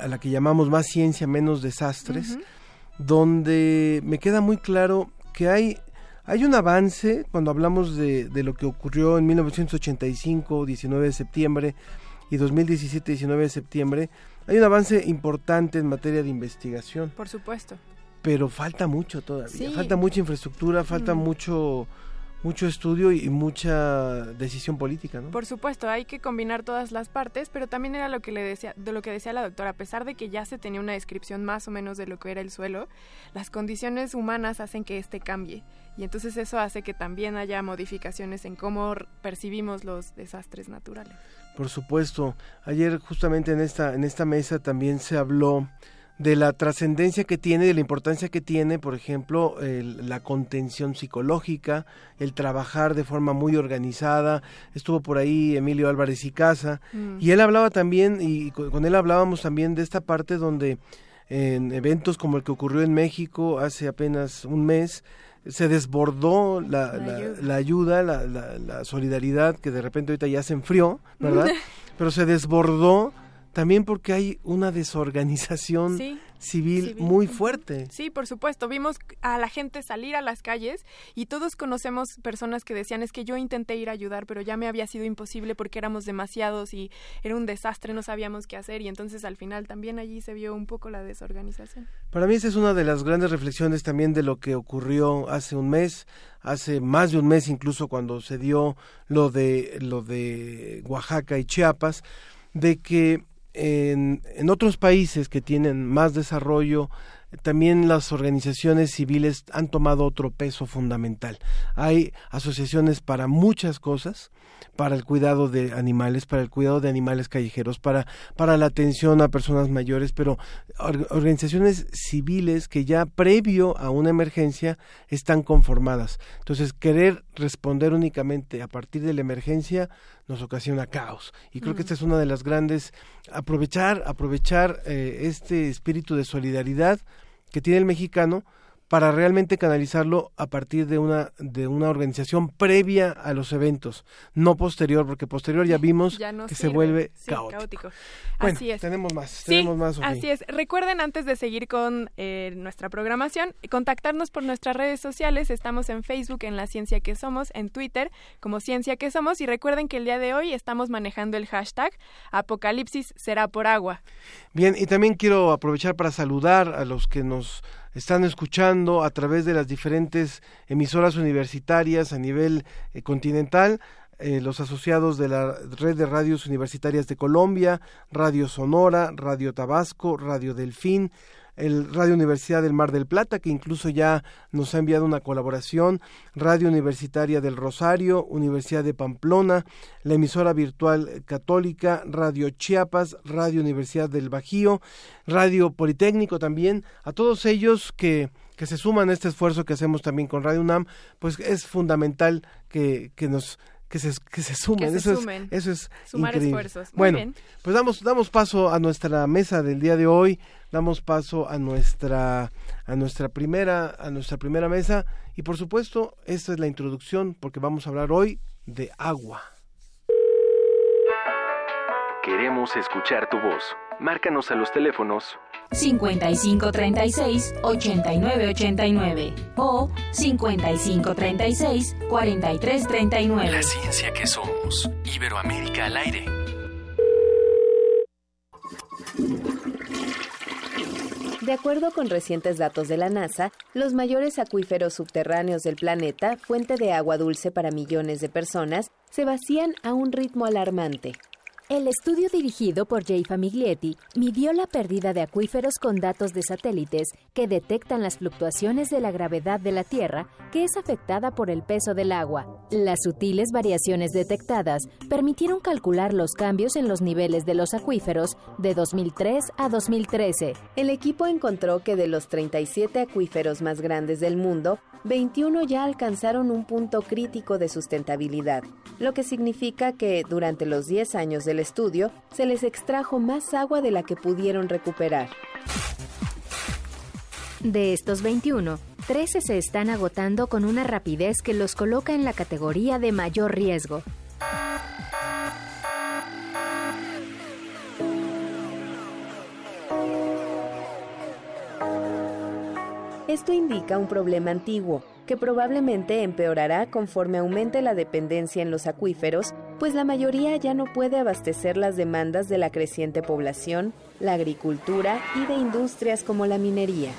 a la que llamamos más ciencia, menos desastres donde me queda muy claro que hay, hay un avance cuando hablamos de, de lo que ocurrió en 1985, 19 de septiembre, y 2017, 19 de septiembre. Hay un avance importante en materia de investigación, Por supuesto. pero falta mucho todavía. Sí. Falta mucha infraestructura, falta Mm. mucho mucho estudio y mucha decisión política, ¿no? Por supuesto, hay que combinar todas las partes, pero también era lo que le decía, de lo que decía la doctora, a pesar de que ya se tenía una descripción más o menos de lo que era el suelo, las condiciones humanas hacen que este cambie y entonces eso hace que también haya modificaciones en cómo percibimos los desastres naturales. Por supuesto. Ayer justamente en esta, en esta mesa también se habló de la trascendencia que tiene, de la importancia que tiene, por ejemplo, el- la contención psicológica, el trabajar de forma muy organizada. Estuvo por ahí Emilio Álvarez y Casa, Mm. y él hablaba también, y co- con él hablábamos también de esta parte donde en eventos como el que ocurrió en México hace apenas un mes, se desbordó la, La la- ayuda. la la solidaridad, que de repente ahorita ya se enfrió, ¿verdad? Pero se desbordó también porque hay una desorganización Sí, civil, civil. muy fuerte. Sí, por supuesto. Vimos a la gente salir a las calles y todos conocemos personas que decían es que yo intenté ir a ayudar, pero ya me había sido imposible porque éramos demasiados y era un desastre, no sabíamos qué hacer y entonces al final también allí se vio un poco la desorganización. Para mí esa es una de las grandes reflexiones también de lo que ocurrió hace un mes, hace más de un mes incluso cuando se dio lo de lo de Oaxaca y Chiapas, de que en, otros países que tienen más desarrollo también las organizaciones civiles han tomado otro peso fundamental. Hay asociaciones para muchas cosas, para el cuidado de animales, para el cuidado de animales callejeros, para, para la atención a personas mayores, pero or- organizaciones civiles que ya previo a una emergencia están conformadas. Entonces, querer responder únicamente a partir de la emergencia nos ocasiona caos. Y creo que esta es una de las grandes, aprovechar, aprovechar eh, este espíritu de solidaridad que tiene el mexicano para realmente canalizarlo a partir de una de una organización previa a los eventos, no posterior, porque posterior ya vimos Ya no que se vuelve Sí, caótico. caótico. Bueno, así es. tenemos más, Sí, tenemos más, Sofía. así es. Recuerden antes de seguir con eh, nuestra programación, contactarnos por nuestras redes sociales. Estamos en Facebook en La Ciencia que Somos, en Twitter como Ciencia que Somos y recuerden que el día de hoy estamos manejando el hashtag Apocalipsis será por agua. Bien, y también quiero aprovechar para saludar a los que nos están escuchando a través de las diferentes emisoras universitarias a nivel eh, continental, eh, los asociados de la Red de Radios Universitarias de Colombia, Radio Sonora, Radio Tabasco, Radio Delfín, el Radio Universidad del Mar del Plata, que incluso ya nos ha enviado una colaboración, Radio Universitaria del Rosario, Universidad de Pamplona, la emisora virtual católica, Radio Chiapas, Radio Universidad del Bajío, Radio Politécnico también, a todos ellos que que se suman a este esfuerzo que hacemos también con Radio UNAM, pues es fundamental que, que nos que se, que se sumen. se eso, sumen. Es, eso es Sumar increíble. esfuerzos. Muy bueno, bien. pues damos, damos paso a nuestra mesa del día de hoy, damos paso a nuestra, a nuestra primera, a nuestra primera mesa, y por supuesto, esta es la introducción, porque vamos a hablar hoy de agua. Queremos escuchar tu voz. Márcanos a los teléfonos 5536-8989 o 5536-4339. La ciencia que somos. Iberoamérica al aire. De acuerdo con recientes datos de la NASA, los mayores acuíferos subterráneos del planeta, fuente de agua dulce para millones de personas, se vacían a un ritmo alarmante. El estudio dirigido por Jay Famiglietti midió la pérdida de acuíferos con datos de satélites que detectan las fluctuaciones de la gravedad de la Tierra que es afectada por el peso del agua. Las sutiles variaciones detectadas permitieron calcular los cambios en los niveles de los acuíferos de 2003 a 2013. El equipo encontró que de los 37 acuíferos más grandes del mundo, 21 ya alcanzaron un punto crítico de sustentabilidad, lo que significa que durante los 10 años del estudio se les extrajo más agua de la que pudieron recuperar. De estos 21, 13 se están agotando con una rapidez que los coloca en la categoría de mayor riesgo. Esto indica un problema antiguo, que probablemente empeorará conforme aumente la dependencia en los acuíferos, pues la mayoría ya no puede abastecer las demandas de la creciente población, la agricultura y de industrias como la minería.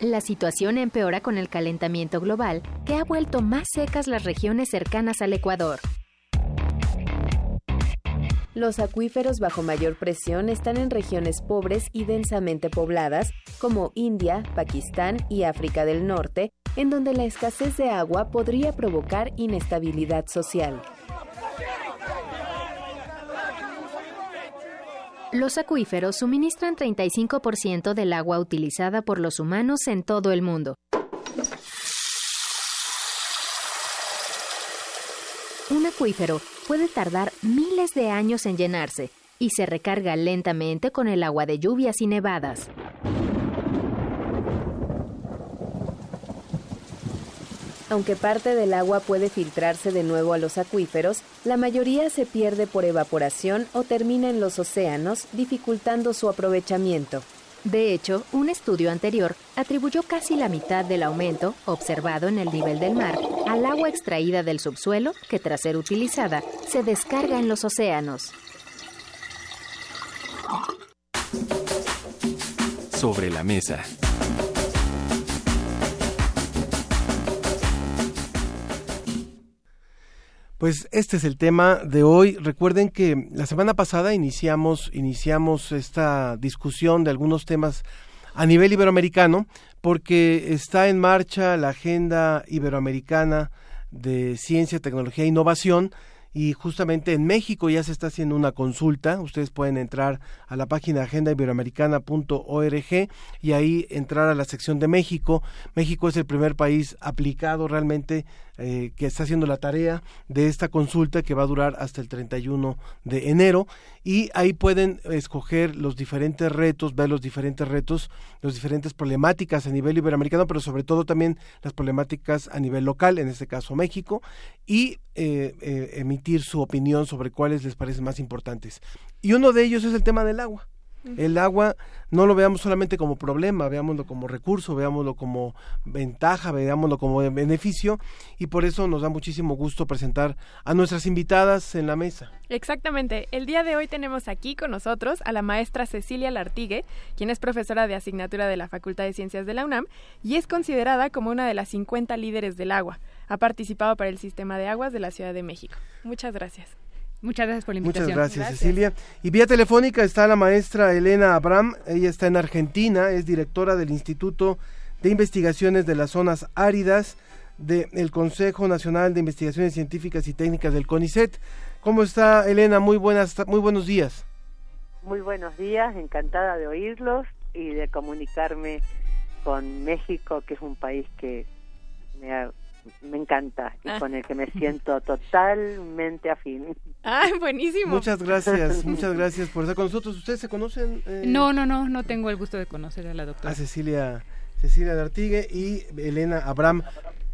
La situación empeora con el calentamiento global, que ha vuelto más secas las regiones cercanas al Ecuador. Los acuíferos bajo mayor presión están en regiones pobres y densamente pobladas, como India, Pakistán y África del Norte, en donde la escasez de agua podría provocar inestabilidad social. Los acuíferos suministran 35% del agua utilizada por los humanos en todo el mundo. Un acuífero puede tardar miles de años en llenarse y se recarga lentamente con el agua de lluvias y nevadas. Aunque parte del agua puede filtrarse de nuevo a los acuíferos, la mayoría se pierde por evaporación o termina en los océanos, dificultando su aprovechamiento. De hecho, un estudio anterior atribuyó casi la mitad del aumento observado en el nivel del mar al agua extraída del subsuelo que tras ser utilizada se descarga en los océanos. Sobre la mesa. Pues este es el tema de hoy. Recuerden que la semana pasada iniciamos, iniciamos esta discusión de algunos temas a nivel iberoamericano porque está en marcha la agenda iberoamericana de ciencia, tecnología e innovación y justamente en México ya se está haciendo una consulta. Ustedes pueden entrar a la página agendaiberoamericana.org y ahí entrar a la sección de México. México es el primer país aplicado realmente eh, que está haciendo la tarea de esta consulta que va a durar hasta el 31 de enero y ahí pueden escoger los diferentes retos, ver los diferentes retos, las diferentes problemáticas a nivel iberoamericano, pero sobre todo también las problemáticas a nivel local, en este caso México, y eh, eh, emitir su opinión sobre cuáles les parecen más importantes. Y uno de ellos es el tema del agua. El agua no lo veamos solamente como problema, veámoslo como recurso, veámoslo como ventaja, veámoslo como beneficio y por eso nos da muchísimo gusto presentar a nuestras invitadas en la mesa. Exactamente. El día de hoy tenemos aquí con nosotros a la maestra Cecilia Lartigue, quien es profesora de asignatura de la Facultad de Ciencias de la UNAM y es considerada como una de las 50 líderes del agua. Ha participado para el sistema de aguas de la Ciudad de México. Muchas gracias. Muchas gracias por la invitación. Muchas gracias, Cecilia. Y vía telefónica está la maestra Elena Abram. Ella está en Argentina, es directora del Instituto de Investigaciones de las Zonas Áridas del Consejo Nacional de Investigaciones Científicas y Técnicas del CONICET. ¿Cómo está Elena? Muy buenas, muy buenos días. Muy buenos días, encantada de oírlos y de comunicarme con México, que es un país que me, me encanta y Ah. con el que me siento totalmente afín. Ah, buenísimo. Muchas gracias, muchas gracias por estar con nosotros. ¿Ustedes se conocen? eh, No, no, no, no tengo el gusto de conocer a la doctora. a Cecilia, Cecilia Dartigue y Elena Abram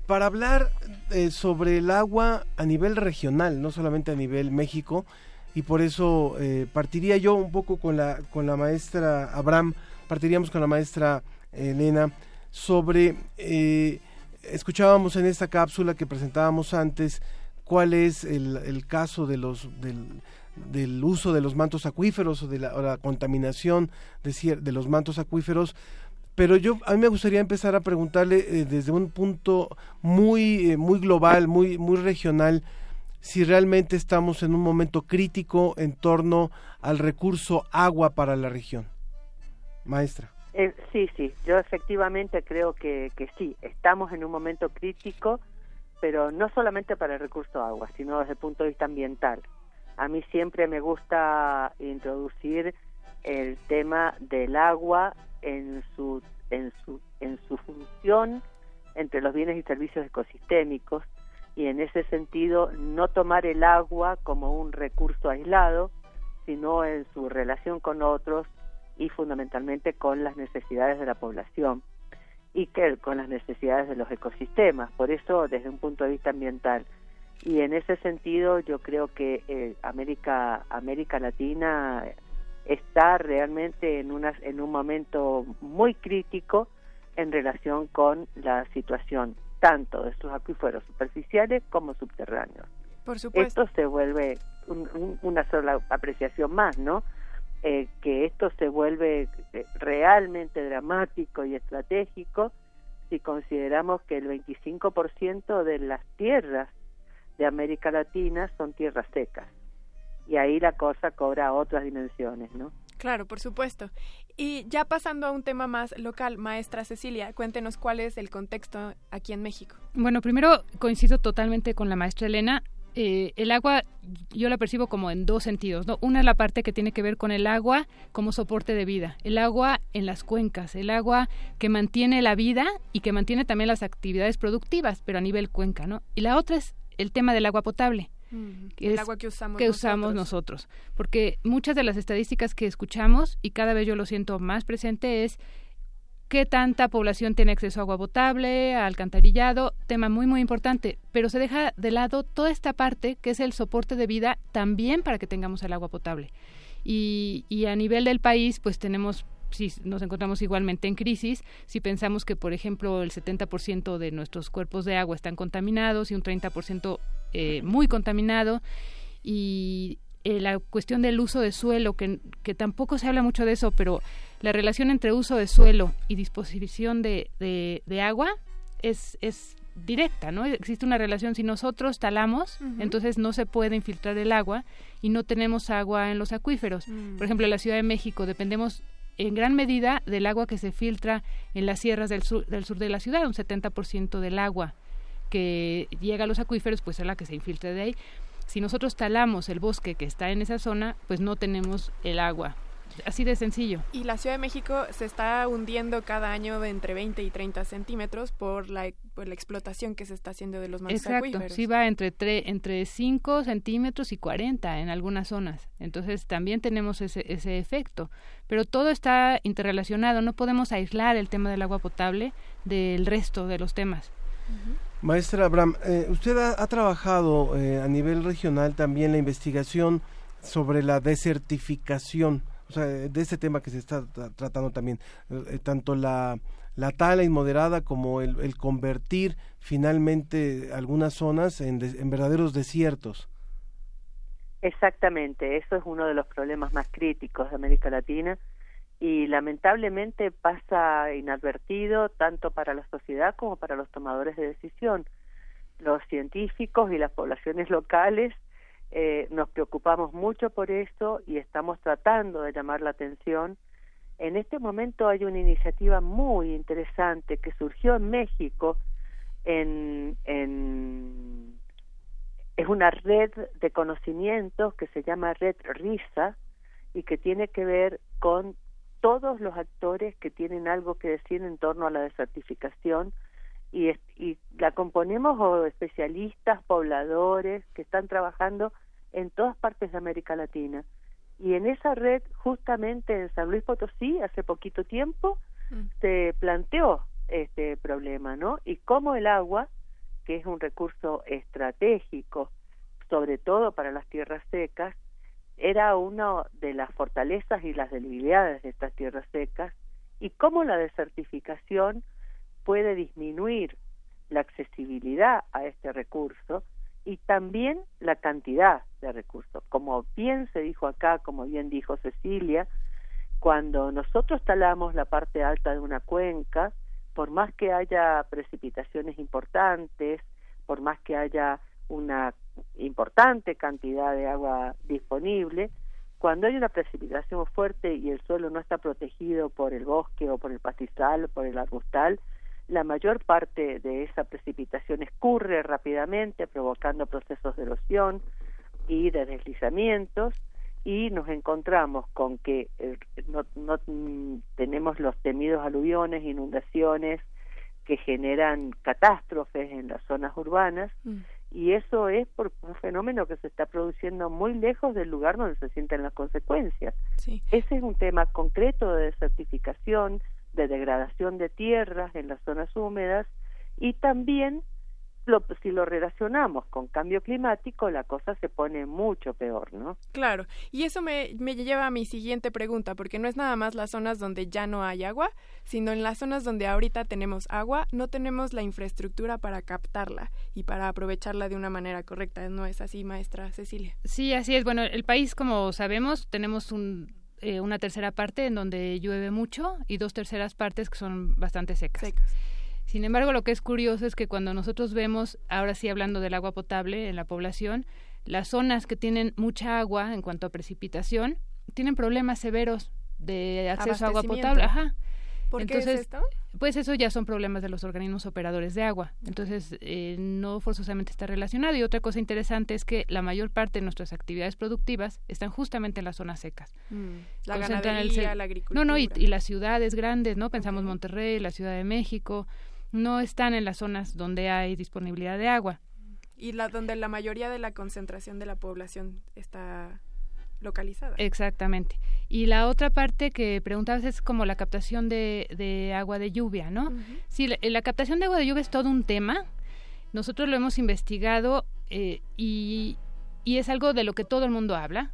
para hablar eh, sobre el agua a nivel regional, no solamente a nivel México, y por eso eh, partiría yo un poco con la, con la maestra Abram, partiríamos con la maestra Elena sobre, eh, escuchábamos en esta cápsula que presentábamos antes, cuál es el, el caso de los, del, uso de los mantos acuíferos o de la, contaminación de, de los mantos acuíferos. Pero yo a mí me gustaría empezar a preguntarle eh, desde un punto muy eh, muy global muy muy regional si realmente estamos en un momento crítico en torno al recurso agua para la región. Maestra Eh, sí, sí, yo efectivamente creo que, que sí, estamos en un momento crítico, pero no solamente para el recurso agua, sino desde el punto de vista ambiental. A mí siempre me gusta introducir el tema del agua en su, en su, en su función entre los bienes y servicios ecosistémicos y en ese sentido no tomar el agua como un recurso aislado, sino en su relación con otros y fundamentalmente con las necesidades de la población y que con las necesidades de los ecosistemas. Por eso, desde un punto de vista ambiental. Y en ese sentido, yo creo que eh, América América Latina está realmente en una en un momento muy crítico en relación con la situación tanto de sus acuíferos superficiales como subterráneos. Por supuesto. Esto se vuelve un- un- una sola apreciación más, ¿no? Eh, que esto se vuelve eh, realmente dramático y estratégico si consideramos que el 25% de las tierras de América Latina son tierras secas. Y ahí la cosa cobra otras dimensiones, ¿no? Claro, por supuesto. Y ya pasando a un tema más local, maestra Cecilia, cuéntenos cuál es el contexto aquí en México. Bueno, primero coincido totalmente con la maestra Elena. Eh, el agua yo la percibo como en dos sentidos, ¿no? Una es la parte que tiene que ver con el agua como soporte de vida, el agua en las cuencas, el agua que mantiene la vida y que mantiene también las actividades productivas, pero a nivel cuenca, ¿no? Y la otra es el tema del agua potable. que el es- agua que usamos que usamos nosotros. Porque muchas de las estadísticas que escuchamos, y cada vez yo lo siento más presente, es qué tanta población tiene acceso a agua potable, a alcantarillado, tema muy muy importante, pero se deja de lado toda esta parte que es el soporte de vida también para que tengamos el agua potable. Y, a nivel del país, pues tenemos si nos encontramos igualmente en crisis, si pensamos que, por ejemplo, el 70% de nuestros cuerpos de agua están contaminados y un 30% eh, muy contaminado, y eh, la cuestión del uso de suelo, que tampoco se habla mucho de eso, pero la relación entre uso de suelo y disposición de, de, de agua es, es directa, ¿no? Existe una relación, si nosotros talamos, entonces no se puede infiltrar el agua y no tenemos agua en los acuíferos. Mm. Por ejemplo, en la Ciudad de México dependemos en gran medida del agua que se filtra en las sierras del sur, del sur de la ciudad, un 70% del agua que llega a los acuíferos, pues es la que se infiltra de ahí. Si nosotros talamos el bosque que está en esa zona, pues no tenemos el agua. Así de sencillo. Y la Ciudad de México se está hundiendo cada año de entre 20 y 30 centímetros por la, por la explotación que se está haciendo de los mantos Exacto, acuíferos. sí va entre, tre- entre 5 centímetros y 40 en algunas zonas. Entonces también tenemos ese, ese efecto. Pero todo está interrelacionado, no podemos aislar el tema del agua potable del resto de los temas. Maestra Abraham, eh, usted ha, ha trabajado eh, a nivel regional también la investigación sobre la desertificación, de ese tema que se está tra- tratando también, eh, tanto la, la tala inmoderada como el, el convertir finalmente algunas zonas en, en verdaderos desiertos. Exactamente, eso es uno de los problemas más críticos de América Latina y lamentablemente pasa inadvertido tanto para la sociedad como para los tomadores de decisión. Los científicos y las poblaciones locales eh, nos preocupamos mucho por eso y estamos tratando de llamar la atención. En este momento hay una iniciativa muy interesante que surgió en México en, en es una red de conocimientos que se llama Red RISA y que tiene que ver con todos los actores que tienen algo que decir en torno a la desertificación y, y la componemos o especialistas, pobladores que están trabajando en todas partes de América Latina. Y en esa red, justamente en San Luis Potosí, hace poquito tiempo, Mm. se planteó este problema, ¿no? Y cómo el agua, que es un recurso estratégico, sobre todo para las tierras secas, era una de las fortalezas y las debilidades de estas tierras secas, y cómo la desertificación puede disminuir la accesibilidad a este recurso y también la cantidad de recursos. Como bien se dijo acá, como bien dijo Cecilia, cuando nosotros talamos la parte alta de una cuenca, por más que haya precipitaciones importantes, por más que haya una importante cantidad de agua disponible, cuando hay una precipitación fuerte y el suelo no está protegido por el bosque o por el pastizal o por el arbustal, la mayor parte de esa precipitación escurre rápidamente, provocando procesos de erosión y de deslizamientos, y nos encontramos con que eh, no, no mm, tenemos los temidos aluviones, inundaciones que generan catástrofes en las zonas urbanas, y eso es por un fenómeno que se está produciendo muy lejos del lugar donde se sienten las consecuencias. Ese es un tema concreto de desertificación, de degradación de tierras en las zonas húmedas y también lo, si lo relacionamos con cambio climático, la cosa se pone mucho peor, ¿no? Claro, y eso me, me lleva a mi siguiente pregunta, porque no es nada más las zonas donde ya no hay agua, sino en las zonas donde ahorita tenemos agua, no tenemos la infraestructura para captarla y para aprovecharla de una manera correcta. ¿No es así, maestra Cecilia? Sí, así es. Bueno, el país, como sabemos, tenemos un, eh, una tercera parte en donde llueve mucho y dos terceras partes que son bastante secas. Secas. Sin embargo, lo que es curioso es que cuando nosotros vemos, ahora sí hablando del agua potable en la población, las zonas que tienen mucha agua en cuanto a precipitación tienen problemas severos de acceso a agua potable. Ajá. ¿Por qué Entonces, es esto? Pues eso ya son problemas de los organismos operadores de agua. Entonces, eh, no forzosamente está relacionado. Y otra cosa interesante es que la mayor parte de nuestras actividades productivas están justamente en las zonas secas. Mm, La Concentran el ganadería, ce- la agricultura. No, no, y, y las ciudades grandes, ¿no? Pensamos Monterrey, la Ciudad de México, no están en las zonas donde hay disponibilidad de agua. Y la, donde la mayoría de la concentración de la población está localizada. Exactamente. Y la otra parte que preguntabas es como la captación de, de agua de lluvia, ¿no? Sí, la, la captación de agua de lluvia es todo un tema. Nosotros lo hemos investigado eh, y, y es algo de lo que todo el mundo habla.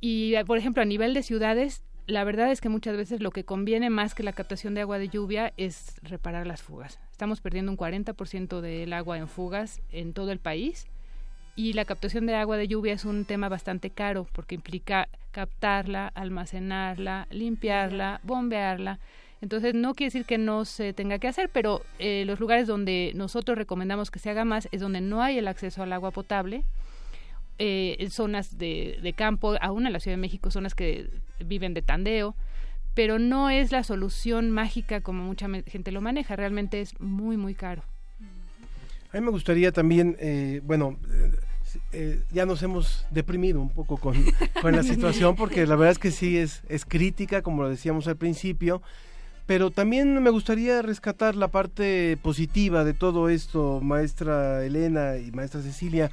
Y, por ejemplo, a nivel de ciudades, la verdad es que muchas veces lo que conviene más que la captación de agua de lluvia es reparar las fugas. Estamos perdiendo un 40% del agua en fugas en todo el país y la captación de agua de lluvia es un tema bastante caro porque implica captarla, almacenarla, limpiarla, bombearla. Entonces no quiere decir que no se tenga que hacer, pero eh, los lugares donde nosotros recomendamos que se haga más es donde no hay el acceso al agua potable, eh, en zonas de, de campo, aún en la Ciudad de México, zonas que viven de tandeo, pero no es la solución mágica como mucha gente lo maneja, realmente es muy, muy caro. A mí me gustaría también, eh, bueno, eh, eh, ya nos hemos deprimido un poco con, con la situación porque la verdad es que sí es, es crítica, como lo decíamos al principio, pero también me gustaría rescatar la parte positiva de todo esto, maestra Elena y maestra Cecilia.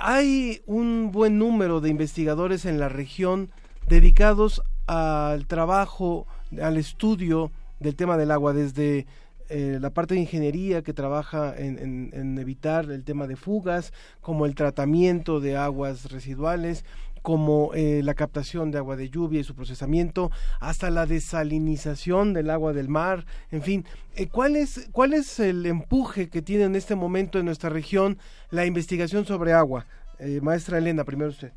Hay un buen número de investigadores en la región dedicados al trabajo, al estudio del tema del agua, desde eh, la parte de ingeniería que trabaja en, en- evitar el tema de fugas, como el tratamiento de aguas residuales, como eh, la captación de agua de lluvia y su procesamiento, hasta la desalinización del agua del mar, en fin, eh, ¿cuál, es, ¿cuál es el empuje que tiene en este momento en nuestra región la investigación sobre agua? Eh, maestra Elena, primero usted.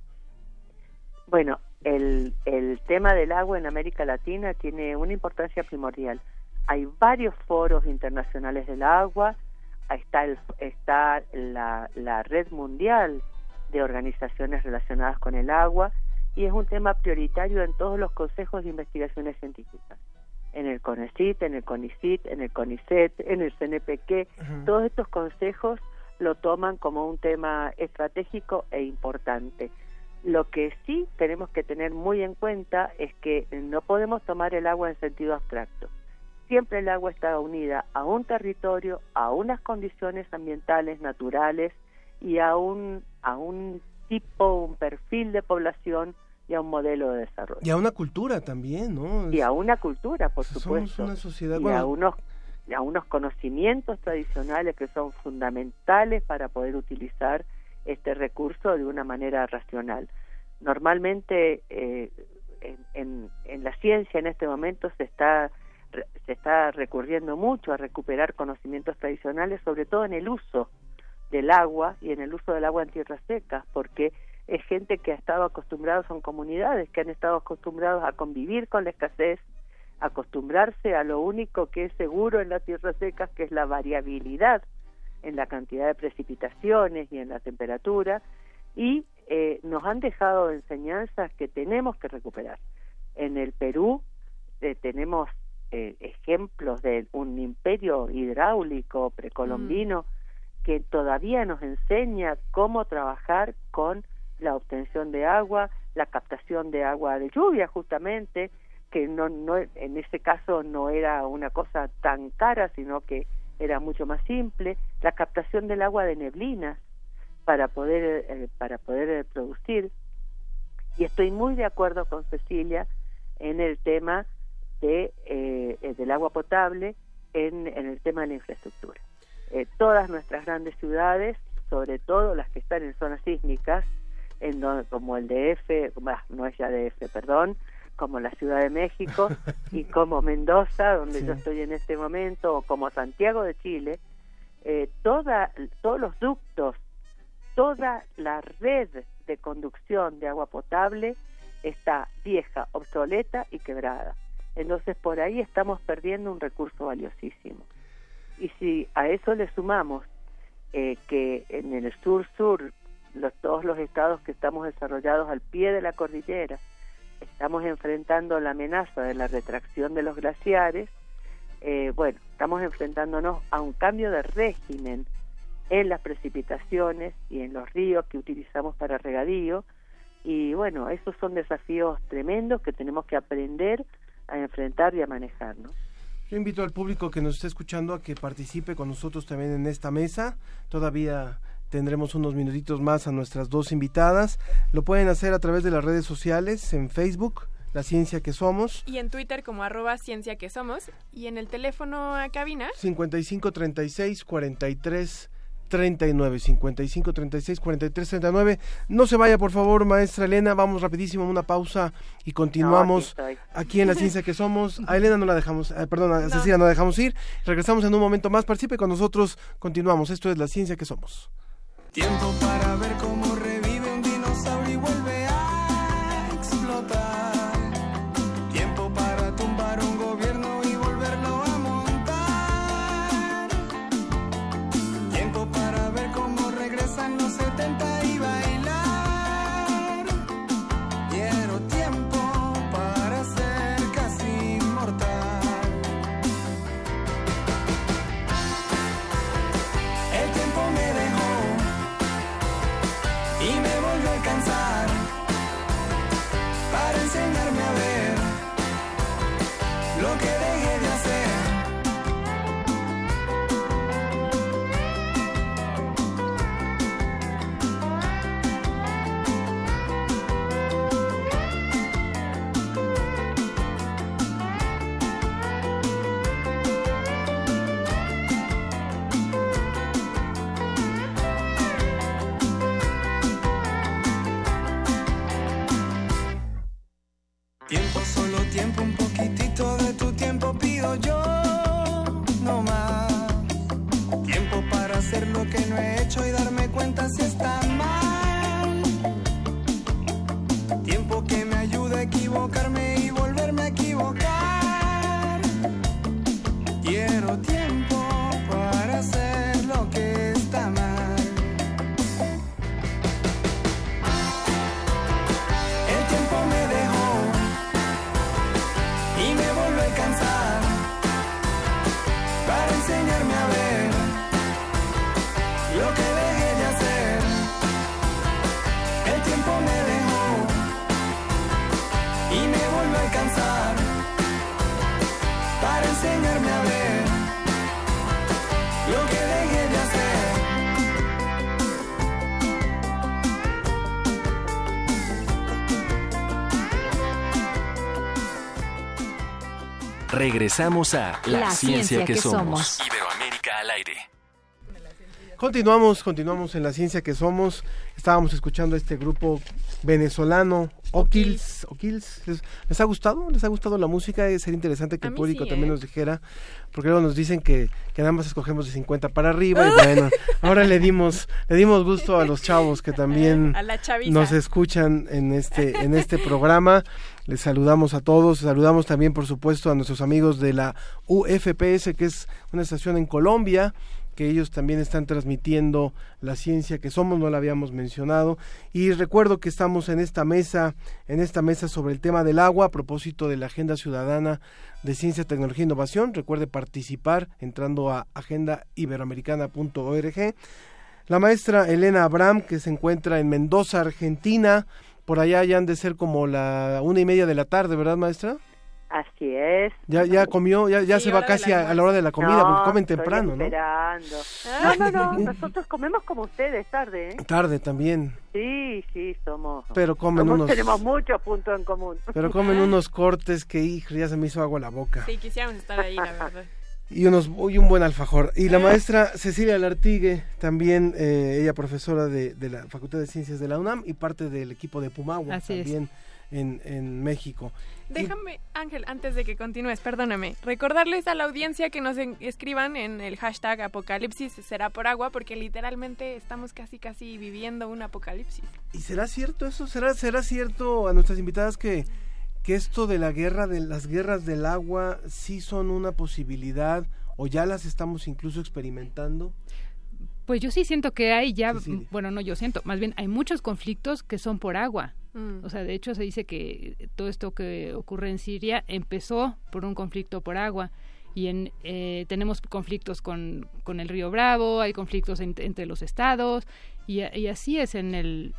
Bueno, el, el tema del agua en América Latina tiene una importancia primordial. Hay varios foros internacionales del agua, está, el, está la, la red mundial de organizaciones relacionadas con el agua y es un tema prioritario en todos los consejos de investigaciones científicas. En el CONECIT, en el CONICIT, en el CONICET, en el CNPq, todos estos consejos lo toman como un tema estratégico e importante. Lo que sí tenemos que tener muy en cuenta es que no podemos tomar el agua en sentido abstracto. Siempre el agua está unida a un territorio, a unas condiciones ambientales naturales y a un, a un tipo, un perfil de población y a un modelo de desarrollo. Y a una cultura también, ¿no? Y a una cultura, por supuesto. Somos una sociedad... Y bueno, a unos a unos conocimientos tradicionales que son fundamentales para poder utilizar este recurso de una manera racional. Normalmente eh, en, en, en, la ciencia en este momento se está se está recurriendo mucho a recuperar conocimientos tradicionales, sobre todo en el uso del agua y en el uso del agua en tierras secas, porque es gente que ha estado acostumbrada, son comunidades que han estado acostumbrados a convivir con la escasez, acostumbrarse a lo único que es seguro en las tierras secas, que es la variabilidad en la cantidad de precipitaciones y en la temperatura, y eh, nos han dejado enseñanzas que tenemos que recuperar. En el Perú eh, tenemos eh, ejemplos de un imperio hidráulico precolombino mm. que todavía nos enseña cómo trabajar con la obtención de agua, la captación de agua de lluvia justamente, que no, no en ese caso no era una cosa tan cara, sino que era mucho más simple, la captación del agua de neblinas para poder eh, para poder eh, producir y estoy muy de acuerdo con Cecilia en el tema de eh, del agua potable en, en, el tema de la infraestructura todas nuestras grandes ciudades sobre todo las que están en zonas sísmicas en como el DF no es ya DF perdón como la Ciudad de México y como Mendoza, donde Sí. yo estoy en este momento, o como Santiago de Chile, eh, toda, todos los ductos, toda la red de conducción de agua potable está vieja, obsoleta y quebrada. Entonces por ahí estamos perdiendo un recurso valiosísimo. Y si a eso le sumamos eh, que en el sur-sur, los, todos los estados que estamos desarrollados al pie de la cordillera, estamos enfrentando la amenaza de la retracción de los glaciares, eh, bueno, estamos enfrentándonos a un cambio de régimen en las precipitaciones y en los ríos que utilizamos para regadío. Y bueno, esos son desafíos tremendos que tenemos que aprender a enfrentar y a manejar, ¿no? Yo invito al público que nos esté escuchando a que participe con nosotros también en esta mesa. Todavía tendremos unos minutitos más a nuestras dos invitadas. Lo pueden hacer a través de las redes sociales, en Facebook, La Ciencia que Somos, Y en Twitter como arroba ciencia que somos. Y en el teléfono a cabina 55 36 43 39 55 36 43 39 no se vaya por favor maestra Elena. Vamos rapidísimo a una pausa y continuamos No, aquí estoy. aquí en la ciencia que somos. A Elena no la dejamos eh, perdón a Cecilia no la dejamos ir. Regresamos en un momento más. Participe con nosotros. Continuamos. Esto es la ciencia que somos. Tiempo para ver cómo Regresamos a La, ciencia, que, somos. Iberoamérica al aire. Continuamos, continuamos en la ciencia que somos. Estábamos escuchando a este grupo venezolano, O'Kills. O'Kills. ¿Les, ha gustado? ¿Les ha gustado la música? Sería interesante que el público también ¿eh? nos dijera, porque luego nos dicen que, que nada más escogemos de 50 para arriba y bueno, ahora le dimos, le dimos gusto a los chavos que también nos escuchan en este, en este programa. Les saludamos a todos, saludamos también por supuesto a nuestros amigos de la UFPS, que es una estación en Colombia, que ellos también están transmitiendo la ciencia que somos, no la habíamos mencionado. Y recuerdo que estamos en esta mesa, en esta mesa sobre el tema del agua a propósito de la Agenda Ciudadana de Ciencia, Tecnología e Innovación. Recuerde participar entrando a agendaiberoamericana.org. La maestra Elena Abram, que se encuentra en Mendoza, Argentina, por allá ya han de ser como la una y media de la tarde, ¿verdad, maestra? Así es. Ya, ya comió, ya, ya se va casi a, la hora de la comida, porque comen temprano, ¿no? Esperando. No, no, no, nosotros comemos como ustedes, tarde, ¿eh? Tarde también. Sí, sí, somos. Pero comen unos. Tenemos muchos puntos en común. Pero comen unos cortes que, hijo, ya se me hizo agua la boca. Sí, quisiéramos estar ahí, la verdad. Y, unos, y un buen alfajor. Y la maestra Cecilia Lartigue, también eh, ella profesora de, de, la Facultad de Ciencias de la UNAM y parte del equipo de Pumagua también en, en México. Déjame, Ángel, antes de que continúes, perdóname, recordarles a la audiencia que nos escriban en el hashtag apocalipsis será por agua, porque literalmente estamos casi casi viviendo un apocalipsis. ¿Y será cierto eso? ¿Será, será cierto a nuestras invitadas que, que esto de la guerra, de las guerras del agua, sí son una posibilidad o ya las estamos incluso experimentando? Pues yo sí siento que hay ya, bueno, no yo siento, más bien hay muchos conflictos que son por agua. Mm. O sea, de hecho se dice que todo esto que ocurre en Siria empezó por un conflicto por agua y en, eh, tenemos conflictos con, con, el río Bravo, hay conflictos entre los estados y, y, así es en el...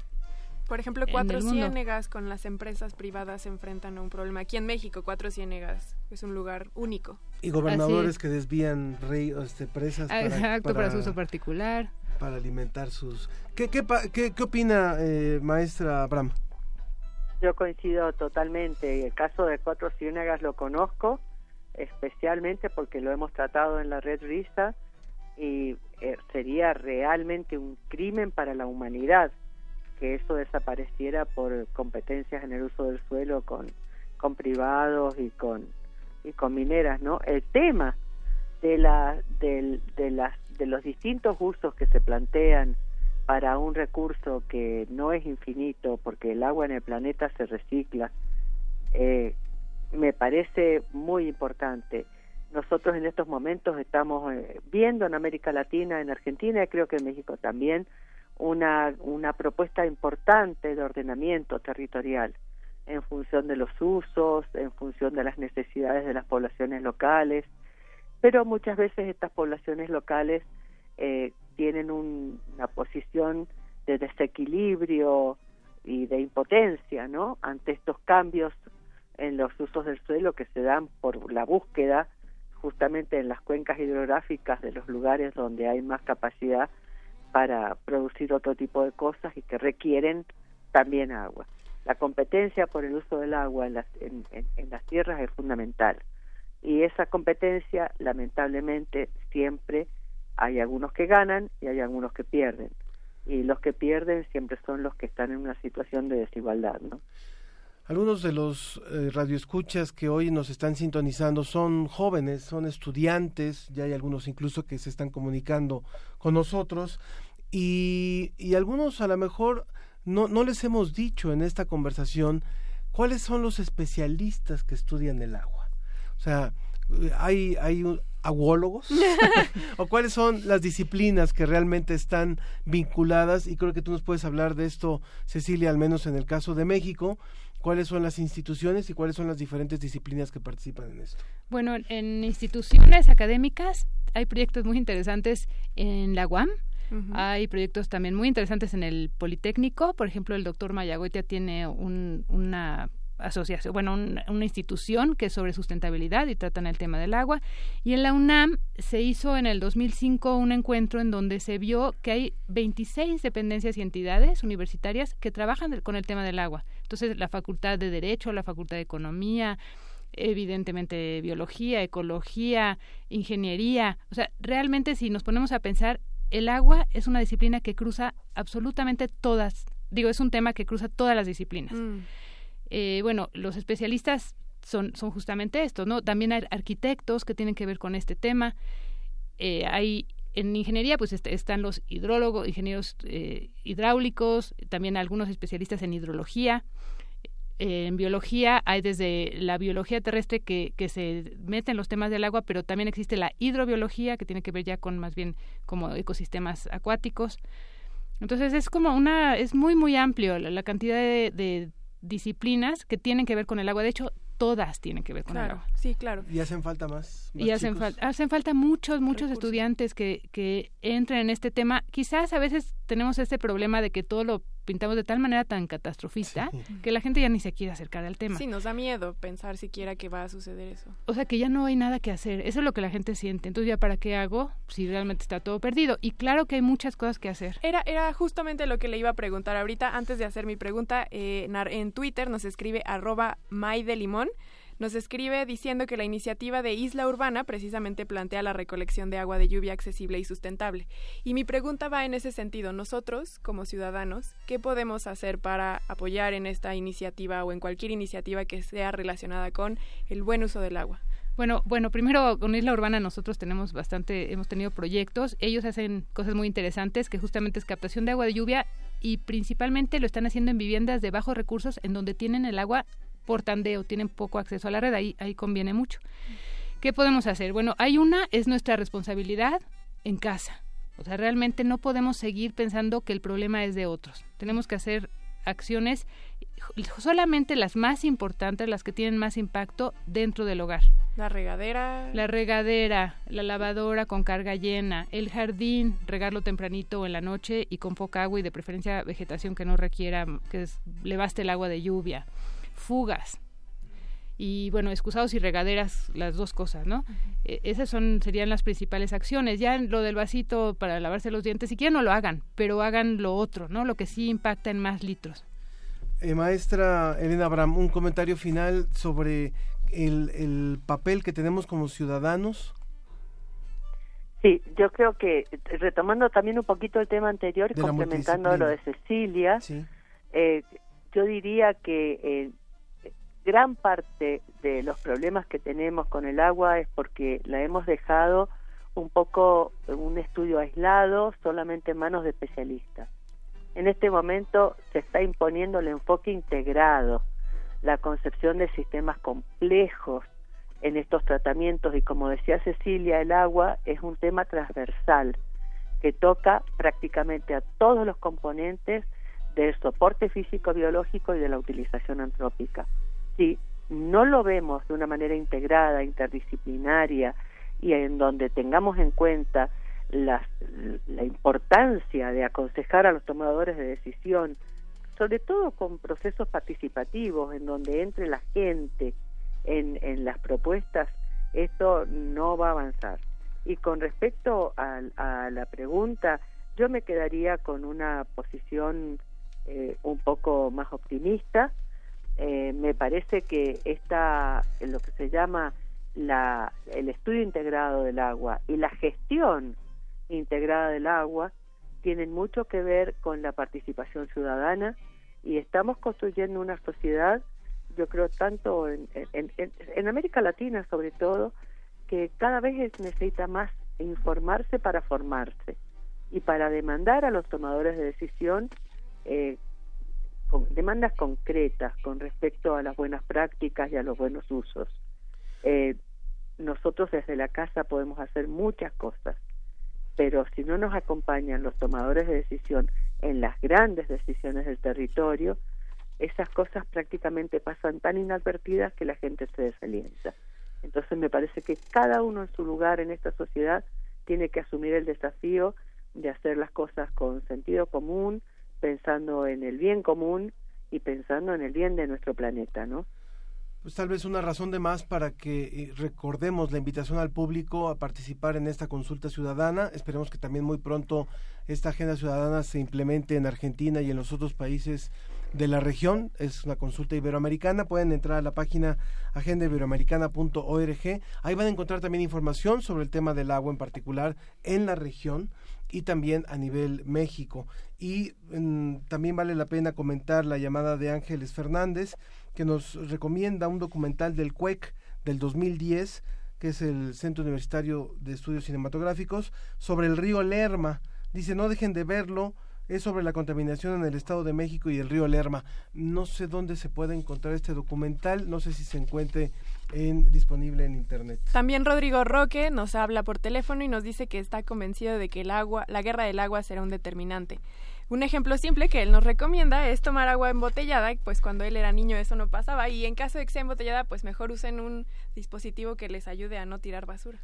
Por ejemplo, Cuatro Ciénegas con las empresas privadas se enfrentan a un problema. Aquí en México, Cuatro Ciénegas es un lugar único. Y gobernadores que desvían ríos, este, presas para, Exacto, para, su uso particular. Para alimentar sus... ¿Qué, qué, qué, qué opina, eh, maestra Abraham? Yo coincido totalmente. El caso de Cuatro Ciénegas lo conozco, especialmente porque lo hemos tratado en la red RISA y eh, sería realmente un crimen para la humanidad que eso desapareciera por competencias en el uso del suelo con, con privados y con y con mineras, ¿no? El tema de la de, las de los distintos usos que se plantean para un recurso que no es infinito, porque el agua en el planeta se recicla, eh, me parece muy importante. Nosotros en estos momentos estamos eh, viendo en América Latina, en Argentina y creo que en México también, una, una propuesta importante de ordenamiento territorial en función de los usos, en función de las necesidades de las poblaciones locales, pero muchas veces estas poblaciones locales eh, tienen una posición de desequilibrio y de impotencia, ¿no? Ante estos cambios en los usos del suelo que se dan por la búsqueda justamente en las cuencas hidrográficas de los lugares donde hay más capacidad para producir otro tipo de cosas y que requieren también agua. La competencia por el uso del agua en las, en las tierras es fundamental y esa competencia lamentablemente siempre hay algunos que ganan y hay algunos que pierden. Y los que pierden siempre son los que están en una situación de desigualdad, ¿no? Algunos de los eh, radioescuchas que hoy nos están sintonizando son jóvenes, son estudiantes, ya hay algunos incluso que se están comunicando con nosotros y, y algunos a lo mejor no, no les hemos dicho en esta conversación cuáles son los especialistas que estudian el agua. O sea, hay, hay un, aguólogos? ¿O cuáles son las disciplinas que realmente están vinculadas? Y creo que tú nos puedes hablar de esto, Cecilia, al menos en el caso de México. ¿Cuáles son las instituciones y cuáles son las diferentes disciplinas que participan en esto? Bueno, en instituciones académicas hay proyectos muy interesantes en la UAM, Hay proyectos también muy interesantes en el Politécnico. Por ejemplo, el doctor Mayagoitia tiene un, una asociación, bueno, una institución que es sobre sustentabilidad y tratan el tema del agua. Y en la UNAM se hizo en el 2005 un encuentro en donde se vio que hay 26 dependencias y entidades universitarias que trabajan con el tema del agua. Entonces, la Facultad de Derecho, la Facultad de Economía, evidentemente biología, ecología, ingeniería. O sea, realmente si nos ponemos a pensar, el agua es una disciplina que cruza absolutamente todas, digo, es un tema que cruza todas las disciplinas. Mm. Eh, bueno, los especialistas son, son justamente estos, ¿no? También hay arquitectos que tienen que ver con este tema. Eh, hay en ingeniería pues est- están los hidrólogos, ingenieros eh, hidráulicos, también algunos especialistas en hidrología. Eh, en biología hay desde la biología terrestre que, que se mete en los temas del agua, pero también existe la hidrobiología que tiene que ver ya con más bien como ecosistemas acuáticos. Entonces es como una, es muy muy amplio la, la cantidad de, de disciplinas que tienen que ver con el agua. De hecho, todas tienen que ver con el Claro, agua. sí, claro. Y hacen falta más. más Y hacen, fal- hacen falta muchos, muchos estudiantes que, que entren en este tema. Quizás a veces tenemos este problema de que todo lo pintamos de tal manera tan catastrofista que la gente ya ni se quiere acercar al tema. Sí, nos da miedo pensar siquiera que va a suceder eso. O sea que ya no hay nada que hacer. Eso es lo que la gente siente. Entonces ya para qué hago si realmente está todo perdido. Y claro que hay muchas cosas que hacer. Era, era justamente lo que le iba a preguntar ahorita. Antes de hacer mi pregunta, eh, en Twitter nos escribe arroba limón Nos escribe diciendo que la iniciativa de Isla Urbana precisamente plantea la recolección de agua de lluvia accesible y sustentable. Y mi pregunta va en ese sentido. Nosotros, como ciudadanos, ¿qué podemos hacer para apoyar en esta iniciativa o en cualquier iniciativa que sea relacionada con el buen uso del agua? Bueno, bueno, primero con Isla Urbana nosotros tenemos bastante, hemos tenido proyectos. Ellos hacen cosas muy interesantes que justamente es captación de agua de lluvia y principalmente lo están haciendo en viviendas de bajos recursos en donde tienen el agua por tandeo, tienen poco acceso a la red, ahí, ahí conviene mucho. ¿Qué podemos hacer? Bueno, hay una, es nuestra responsabilidad en casa. O sea, realmente no podemos seguir pensando que el problema es de otros. Tenemos que hacer acciones solamente las más importantes, las que tienen más impacto dentro del hogar. La regadera. La regadera, la lavadora con carga llena, el jardín, regarlo tempranito o en la noche y con poca agua y de preferencia vegetación que no requiera, que es- le baste el agua de lluvia, fugas. Y bueno, excusados y regaderas, las dos cosas, ¿no? Eh, esas son, serían las principales acciones. Ya lo del vasito para lavarse los dientes, si quieren no lo hagan, pero hagan lo otro, ¿no? Lo que sí impacta en más litros. Eh, maestra Elena Abraham, un comentario final sobre el, el papel que tenemos como ciudadanos. Sí, yo creo que eh, retomando también un poquito el tema anterior De complementando lo de Cecilia, eh, yo diría que eh, gran parte de los problemas que tenemos con el agua es porque la hemos dejado un poco un estudio aislado, solamente en manos de especialistas. En este momento se está imponiendo el enfoque integrado, la concepción de sistemas complejos en estos tratamientos y como decía Cecilia, el agua es un tema transversal que toca prácticamente a todos los componentes del soporte físico biológico y de la utilización antrópica. Si no lo vemos de una manera integrada, interdisciplinaria y en donde tengamos en cuenta las- la importancia de aconsejar a los tomadores de decisión, sobre todo con procesos participativos en donde entre la gente en, en las propuestas, esto no va a avanzar. Y con respecto a, a la pregunta, yo me quedaría con una posición eh, un poco más optimista. Eh, me parece que esta, lo que se llama la, el estudio integrado del agua y la gestión integrada del agua tienen mucho que ver con la participación ciudadana y estamos construyendo una sociedad, yo creo, tanto en, en, en- América Latina sobre todo, que cada vez necesita más informarse para formarse y para demandar a los tomadores de decisión eh, con demandas concretas con respecto a las buenas prácticas y a los buenos usos. Eh, nosotros desde la casa podemos hacer muchas cosas, pero si no nos acompañan los tomadores de decisión en las grandes decisiones del territorio, esas cosas prácticamente pasan tan inadvertidas que la gente se desalienta. Entonces me parece que cada uno en su lugar en esta sociedad tiene que asumir el desafío de hacer las cosas con sentido común, pensando en el bien común y pensando en el bien de nuestro planeta, ¿no? Pues tal vez una razón de más para que eh, recordemos la invitación al público a participar en esta consulta ciudadana. Esperemos que también muy pronto esta agenda ciudadana se implemente en Argentina y en los otros países de la región. Es una consulta iberoamericana. Pueden entrar a la página agendaiberoamericana.org. Ahí van a encontrar también información sobre el tema del agua en particular en la región y también a nivel México. Y mm, también vale la pena comentar la llamada de Ángeles Fernández, que nos recomienda un documental del CUEC del 2010, que es el Centro Universitario de Estudios Cinematográficos, sobre el río Lerma. Dice, no dejen de verlo, es sobre la contaminación en el Estado de México y el río Lerma. No sé dónde se puede encontrar este documental, no sé si se encuentre en, disponible en internet. También Rodrigo Roque nos habla por teléfono y nos dice que está convencido de que el agua, la guerra del agua será un determinante. Un ejemplo simple que él nos recomienda es tomar agua embotellada, pues cuando él era niño eso no pasaba y en caso de que sea embotellada, pues mejor usen un dispositivo que les ayude a no tirar basura.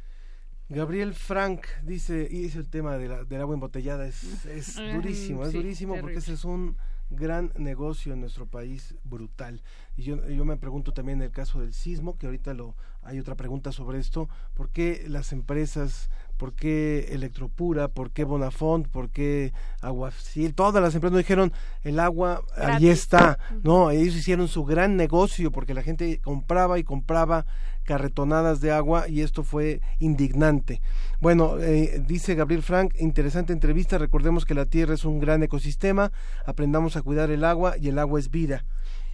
Gabriel Frank dice, y dice el tema de la, del agua embotellada, es, es durísimo, es sí, durísimo porque ese es un gran negocio en nuestro país, brutal. Y yo, yo me pregunto también en el caso del sismo, que ahorita lo hay otra pregunta sobre esto, ¿por qué las empresas, por qué Electropura, por qué Bonafont, por qué Aguacil, todas las empresas nos dijeron, el agua ahí está, no, ellos hicieron su gran negocio porque la gente compraba y compraba carretonadas de agua y esto fue indignante. Bueno, eh, dice Gabriel Frank, interesante entrevista, recordemos que la Tierra es un gran ecosistema, aprendamos a cuidar el agua y el agua es vida.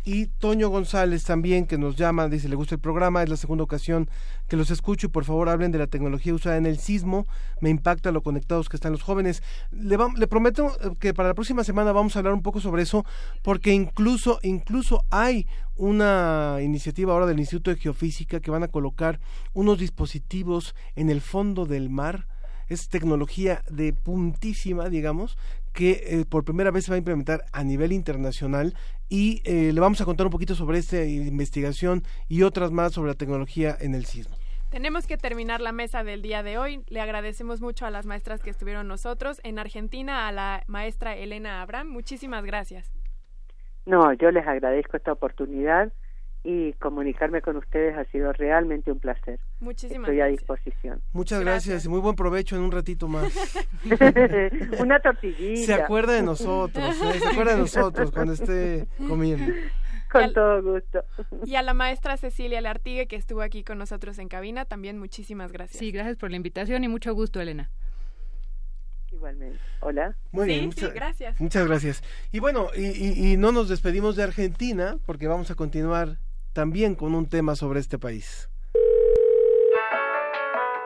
Y Toño González también, que nos llama, dice, le gusta el programa, es la segunda ocasión que los escucho y por favor hablen de la tecnología usada en el sismo, me impacta lo conectados que están los jóvenes. Le, vam- le prometo eh, que para la próxima semana vamos a hablar un poco sobre eso, porque incluso, incluso hay una iniciativa ahora del Instituto de Geofísica que van a colocar unos dispositivos en el fondo del mar, es tecnología de puntísima, digamos, que eh, por primera vez se va a implementar a nivel internacional y eh, le vamos a contar un poquito sobre esta investigación y otras más sobre la tecnología en el sismo. Tenemos que terminar la mesa del día de hoy. Le agradecemos mucho a las maestras que estuvieron nosotros. En Argentina, a la maestra Elena Abraham. Muchísimas gracias. No, yo les agradezco esta oportunidad y comunicarme con ustedes ha sido realmente un placer. Muchísimas Estoy a gracias. disposición. Muchas gracias. y muy buen provecho en un ratito más. Una tortillita. Se acuerda de nosotros, ¿eh? se acuerda de nosotros cuando esté comiendo. Con todo gusto. Y a la maestra Cecilia Lartigue, que estuvo aquí con nosotros en cabina, también muchísimas gracias. Sí, gracias por la invitación y mucho gusto, Elena. Igualmente. Hola. Muy Sí, bien, sí, muchas gracias. Muchas gracias. Y bueno, y, y- y no nos despedimos de Argentina porque vamos a continuar también con un tema sobre este país.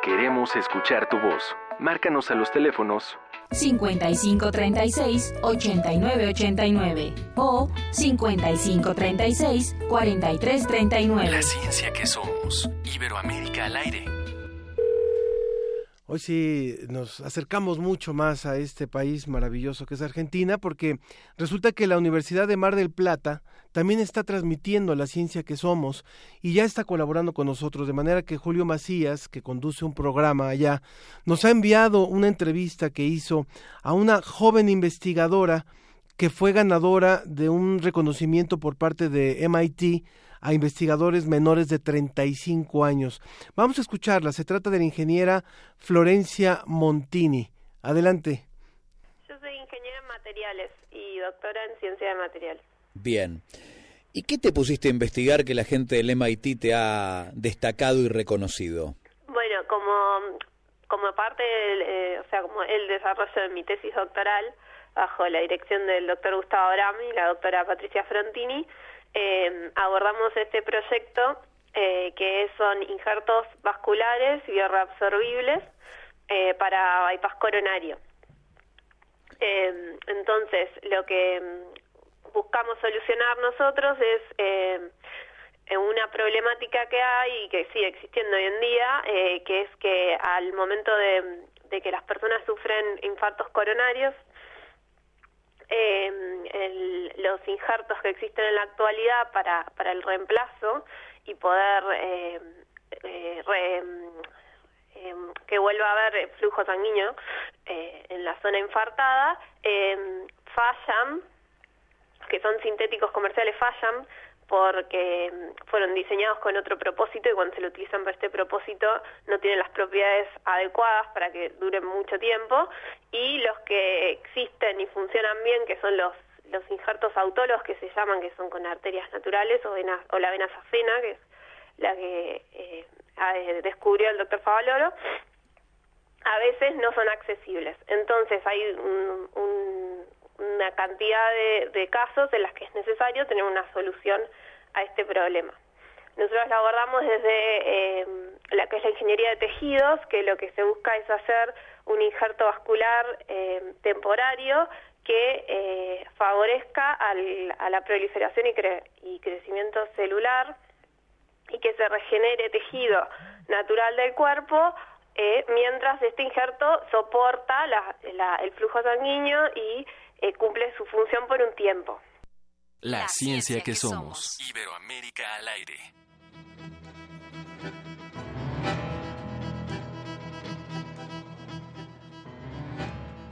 Queremos escuchar tu voz. Márcanos a los teléfonos 5536-8989 o 5536-4339. La ciencia que somos. Iberoamérica al aire. Hoy sí nos acercamos mucho más a este país maravilloso que es Argentina porque resulta que la Universidad de Mar del Plata también está transmitiendo la ciencia que somos y ya está colaborando con nosotros, de manera que Julio Macías, que conduce un programa allá, nos ha enviado una entrevista que hizo a una joven investigadora que fue ganadora de un reconocimiento por parte de MIT a investigadores menores de 35 años. Vamos a escucharla. Se trata de la ingeniera Florencia Montini. Adelante. Yo soy ingeniera en materiales y doctora en ciencia de materiales. Bien. ¿Y qué te pusiste a investigar que la gente del MIT te ha destacado y reconocido? Bueno, como, como parte, del, eh, o sea, como el desarrollo de mi tesis doctoral, bajo la dirección del doctor Gustavo Abrami y la doctora Patricia Frontini, eh, abordamos este proyecto eh, que son injertos vasculares y reabsorbibles eh, para bypass coronario. Eh, entonces, lo que buscamos solucionar nosotros es eh, eh, una problemática que hay y que sigue existiendo hoy en día, eh, que es que al momento de, que las personas sufren infartos coronarios, eh, el- los injertos que existen en la actualidad para, para el reemplazo y poder eh, eh, que vuelva a haber flujo sanguíneo en la zona infartada, fallan, que son sintéticos comerciales, fallan porque mm, fueron diseñados con otro propósito y cuando se lo utilizan para este propósito no tienen las propiedades adecuadas para que duren mucho tiempo y los que existen y funcionan bien, que son los los injertos autólogos que se llaman, que son con arterias naturales, o, la vena safena, que es la que eh, descubrió el doctor Favaloro, a veces no son accesibles. Entonces hay una cantidad de, casos en las que es necesario tener una solución a este problema. Nosotros lo abordamos desde eh, la que es la ingeniería de tejidos, que lo que se busca es hacer un injerto vascular eh, temporario que eh, favorezca a la proliferación y, y crecimiento celular y que se regenere tejido natural del cuerpo eh, mientras este injerto soporta el flujo sanguíneo y eh, cumple su función por un tiempo. La, ciencia, que, somos. Iberoamérica al aire.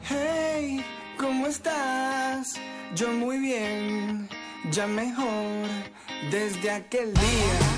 Hey, ¿cómo estás? Yo muy bien, ya mejor, desde aquel día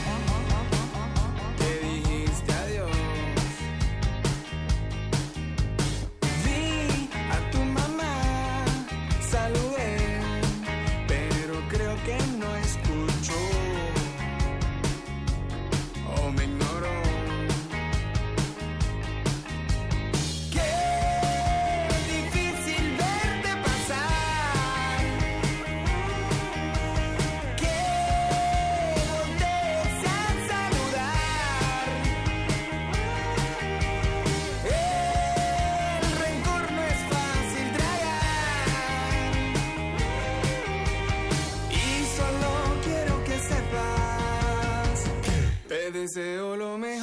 deseo lo mejor,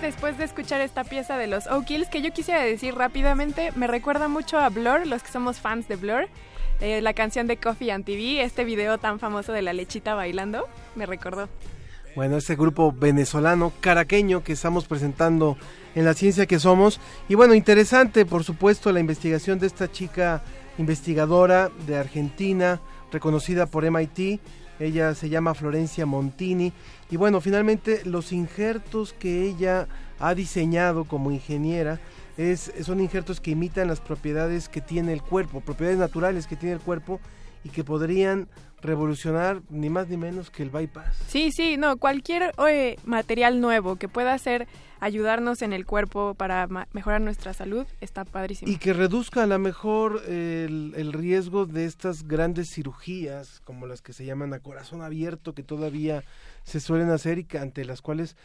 después de escuchar esta pieza de los O'Kills que yo quisiera decir rápidamente, me recuerda mucho a Blur, los que somos fans de Blur. eh, la canción de Coffee and TV, este video tan famoso de la lechita bailando, me recordó. Bueno, este grupo venezolano, caraqueño, que estamos presentando en la ciencia que somos. Y bueno, interesante, por supuesto, la investigación de esta chica investigadora de Argentina, reconocida por MIT. Ella se llama Florencia Montini. Y bueno, finalmente los injertos que ella ha diseñado como ingeniera es, son injertos que imitan las propiedades que tiene el cuerpo, propiedades naturales que tiene el cuerpo y que podrían revolucionar ni más ni menos que el bypass. Sí, sí, no, cualquier eh, material nuevo que pueda hacer ayudarnos en el cuerpo para mejorar nuestra salud está padrísimo. Y que reduzca a lo mejor el, el riesgo de estas grandes cirugías, como las que se llaman a corazón abierto, que todavía se suelen hacer y que ante las cuales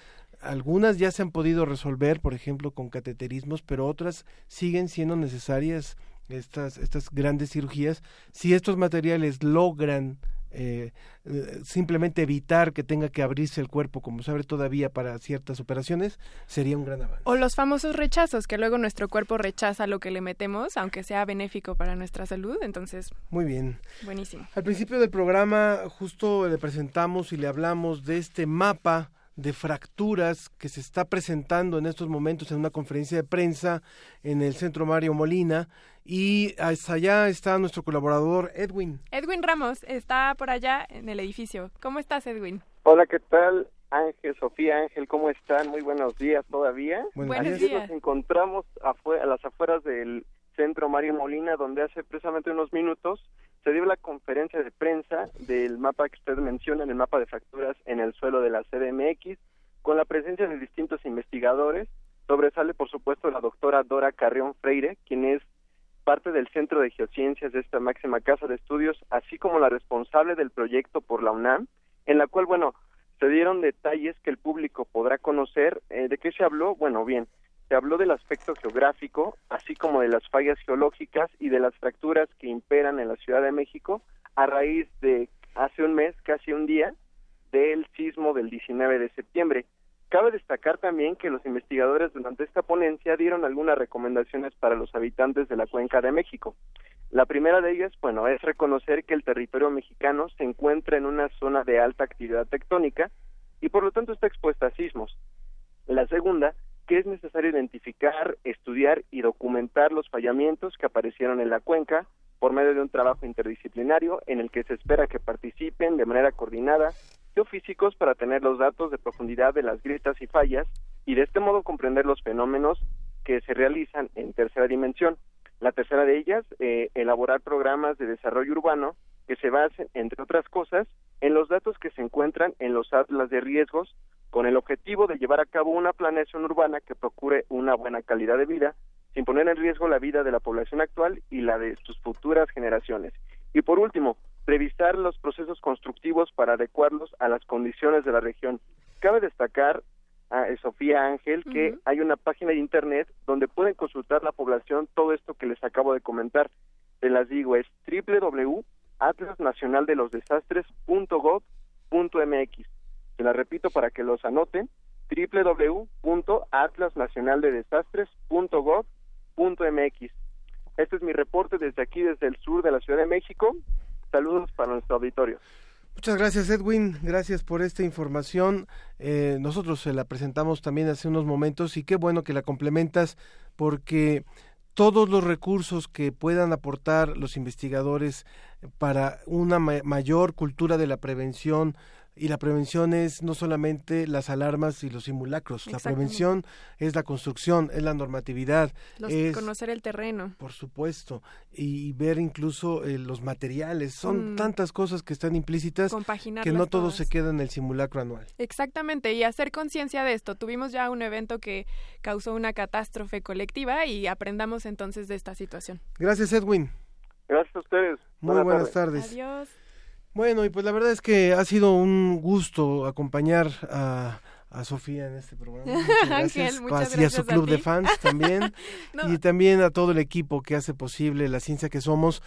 algunas ya se han podido resolver, por ejemplo, con cateterismos, pero otras siguen siendo necesarias estas, estas grandes cirugías. Si estos materiales logran eh, eh, simplemente evitar que tenga que abrirse el cuerpo, como se abre todavía para ciertas operaciones, sería un gran avance. O los famosos rechazos, que luego nuestro cuerpo rechaza lo que le metemos, aunque sea benéfico para nuestra salud, entonces, Muy bien. buenísimo. Al principio del programa justo le presentamos y le hablamos de este mapa de fracturas que se está presentando en estos momentos en una conferencia de prensa en el Centro Mario Molina y hasta allá está nuestro colaborador Edwin. Edwin Ramos está por allá en el edificio. ¿Cómo estás, Edwin? Hola, ¿qué tal? Ángel, Sofía, Ángel, ¿cómo están? Muy buenos días todavía. Buenos Aquí días. Nos encontramos a las afueras del centro Mario Molina, donde hace precisamente unos minutos se dio la conferencia de prensa del mapa que usted menciona, el mapa de fracturas en el suelo de la CDMX, con la presencia de distintos investigadores. Sobresale, por supuesto, la doctora Dora Carrión Freire, quien es parte del Centro de Geociencias de esta máxima casa de estudios, así como la responsable del proyecto por la UNAM, en la cual, bueno, se dieron detalles que el público podrá conocer. Eh, ¿De qué se habló? Bueno, bien, se habló del aspecto geográfico, así como de las fallas geológicas y de las fracturas que imperan en la Ciudad de México a raíz de hace un mes, casi un día, del sismo del 19 de septiembre. Cabe destacar también que los investigadores durante esta ponencia dieron algunas recomendaciones para los habitantes de la cuenca de México. La primera de ellas, bueno, es reconocer que el territorio mexicano se encuentra en una zona de alta actividad tectónica y por lo tanto está expuesta a sismos. La segunda que es necesario identificar, estudiar y documentar los fallamientos que aparecieron en la cuenca por medio de un trabajo interdisciplinario en el que se espera que participen de manera coordinada geofísicos para tener los datos de profundidad de las grietas y fallas y de este modo comprender los fenómenos que se realizan en tercera dimensión. La tercera de ellas, eh, elaborar programas de desarrollo urbano que se basen, entre otras cosas, en los datos que se encuentran en los atlas de riesgos con el objetivo de llevar a cabo una planeación urbana que procure una buena calidad de vida, sin poner en riesgo la vida de la población actual y la de sus futuras generaciones. Y por último, revisar los procesos constructivos para adecuarlos a las condiciones de la región. Cabe destacar, a eh, Sofía Ángel, que hay una página de internet donde pueden consultar la población todo esto que les acabo de comentar. Se las digo, es www.atlasnacionaldelosdesastres.gov.mx se la repito para que los anoten, www.atlasnacionaldedesastres.gov.mx. Este es mi reporte desde aquí, desde el sur de la Ciudad de México. Saludos para nuestro auditorio. Muchas gracias Edwin, gracias por esta información. Eh, nosotros se la presentamos también hace unos momentos y qué bueno que la complementas porque todos los recursos que puedan aportar los investigadores para una mayor cultura de la prevención, y la prevención es no solamente las alarmas y los simulacros, la prevención es la construcción, es la normatividad, es conocer el terreno. Por supuesto, y, ver incluso eh, los materiales, son tantas cosas que están implícitas que no todo se queda en el simulacro anual. Exactamente, y hacer conciencia de esto. Tuvimos ya un evento que causó una catástrofe colectiva y aprendamos entonces de esta situación. Gracias, Edwin. Gracias a ustedes. Muy buenas, tardes. Adiós. Bueno, y pues la verdad es que ha sido un gusto acompañar a, a Sofía en este programa. Muchas gracias. y a su club de fans también. Y también a todo el equipo que hace posible la ciencia que somos.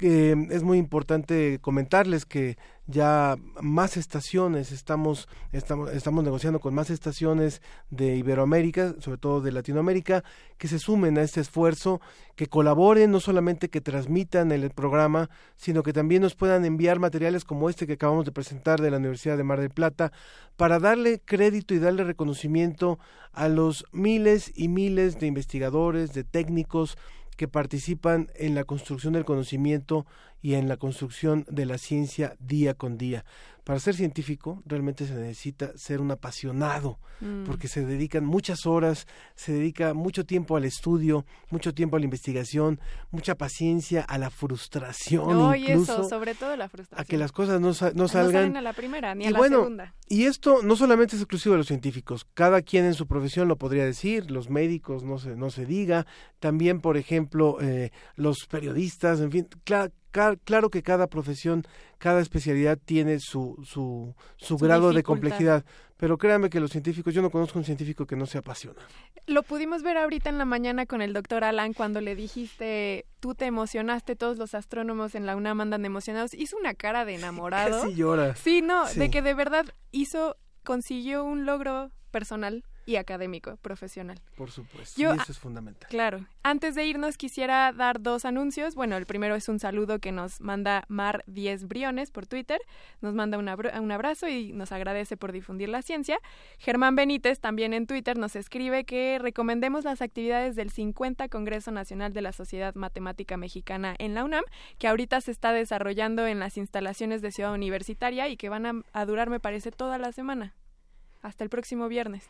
Es muy importante comentarles que ya más estaciones, estamos, estamos, estamos negociando con más estaciones de Iberoamérica, sobre todo de Latinoamérica, que se sumen a este esfuerzo, que colaboren, no solamente que transmitan el programa, sino que también nos puedan enviar materiales como este que acabamos de presentar de la Universidad de Mar del Plata, para darle crédito y darle reconocimiento a los miles y miles de investigadores, de técnicos, que participan en la construcción del conocimiento y en la construcción de la ciencia día con día. Para ser científico realmente se necesita ser un apasionado, mm. porque se dedican muchas horas, se dedica mucho tiempo al estudio, mucho tiempo a la investigación, mucha paciencia, a la frustración. No, incluso, y eso, sobre todo la frustración. A que las cosas no, no salgan. No a la primera, ni a la bueno, segunda. Y esto no solamente es exclusivo de los científicos, cada quien en su profesión lo podría decir, los médicos no se, no se diga, también, por ejemplo, eh, los periodistas, en fin, claro claro que cada profesión, cada especialidad tiene su, su, su, grado de complejidad, pero créanme que los científicos, yo no conozco un científico que no se apasiona. Lo pudimos ver ahorita en la mañana con el doctor Alan cuando le dijiste, tú te emocionaste, todos los astrónomos en la UNAM andan emocionados, hizo una cara de enamorado. Casi llora. Sí, no, de que de verdad hizo, consiguió un logro personal y académico, profesional. Por supuesto, y eso es fundamental. Claro. Antes de irnos quisiera dar dos anuncios. Bueno, el primero es un saludo que nos manda Mar 10 Briones por Twitter. Nos manda un, un abrazo y nos agradece por difundir la ciencia. Germán Benítez también en Twitter nos escribe que recomendemos las actividades del 50 Congreso Nacional de la Sociedad Matemática Mexicana en la UNAM, que ahorita se está desarrollando en las instalaciones de Ciudad Universitaria y que van a durar, me parece, toda la semana, hasta el próximo viernes.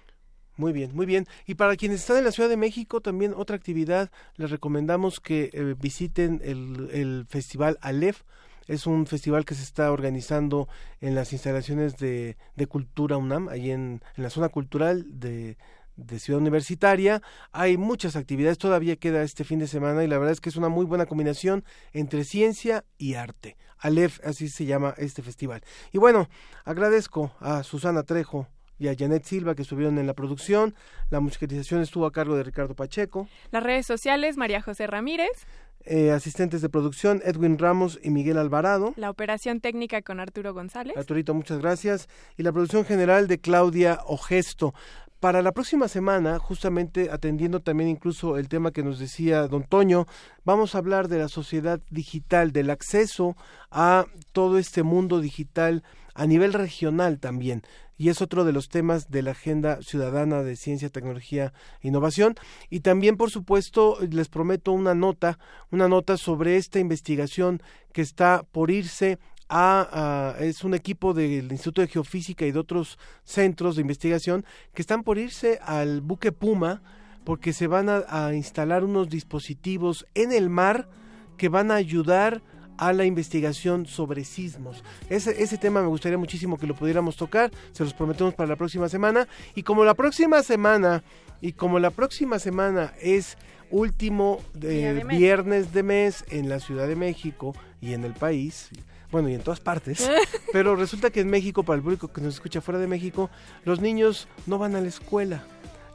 Muy bien, muy bien. Y para quienes están en la Ciudad de México, también otra actividad, les recomendamos que eh, visiten el, el Festival Aleph. Es un festival que se está organizando en las instalaciones de, Cultura UNAM, en, en la zona cultural de, de Ciudad Universitaria. Hay muchas actividades, todavía queda este fin de semana y la verdad es que es una muy buena combinación entre ciencia y arte. Aleph, así se llama este festival. Y bueno, agradezco a Susana Trejo y a Janet Silva que estuvieron en la producción. La musicalización estuvo a cargo de Ricardo Pacheco. Las redes sociales, María José Ramírez. Eh, asistentes de producción, Edwin Ramos y Miguel Alvarado. La operación técnica con Arturo González. Arturito, muchas gracias. Y la producción general de Claudia Ogesto. Para la próxima semana, justamente atendiendo también incluso el tema que nos decía don Toño, vamos a hablar de la sociedad digital, del acceso a todo este mundo digital a nivel regional también. Y es otro de los temas de la Agenda Ciudadana de Ciencia, Tecnología e Innovación. Y también, por supuesto, les prometo una nota, una nota sobre esta investigación que está por irse a, es un equipo del Instituto de Geofísica y de otros centros de investigación que están por irse al buque Puma porque se van a, instalar unos dispositivos en el mar que van a ayudar a la investigación sobre sismos. Ese, ese tema me gustaría muchísimo que lo pudiéramos tocar, se los prometemos para la próxima semana. Y como la próxima semana, y como la próxima semana es último de viernes de mes en la Ciudad de México y en el país, bueno, y en todas partes, pero resulta que en México, para el público que nos escucha fuera de México, los niños no van a la escuela.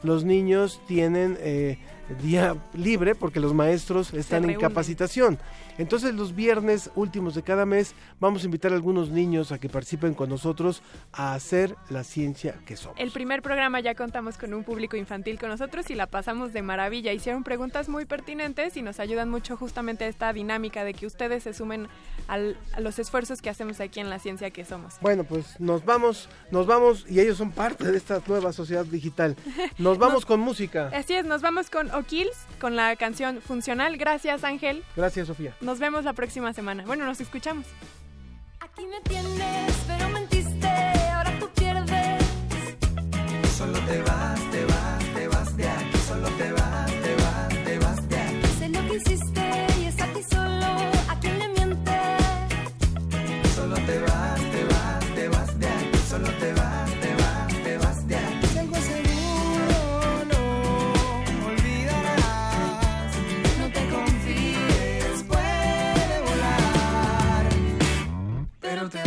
Los niños tienen eh, día libre porque los maestros están en capacitación. Entonces los viernes últimos de cada mes vamos a invitar a algunos niños a que participen con nosotros a hacer la ciencia que somos. El primer programa ya contamos con un público infantil con nosotros y la pasamos de maravilla. Hicieron preguntas muy pertinentes y nos ayudan mucho justamente a esta dinámica de que ustedes se sumen a los esfuerzos que hacemos aquí en la ciencia que somos. Bueno, pues nos vamos, nos vamos y ellos son parte de esta nueva sociedad digital. Nos vamos con música. Así es, nos vamos con O'Kills con la canción Funcional. Gracias, Ángel. Gracias, Sofía. Nos vemos la próxima semana. Bueno, nos escuchamos. Aquí me tienes, pero mentiste, ahora tú pierdes. Solo te vas, te vas, te vas de aquí, solo te vas, te vas, te vas de aquí. Sé lo que hiciste Pero te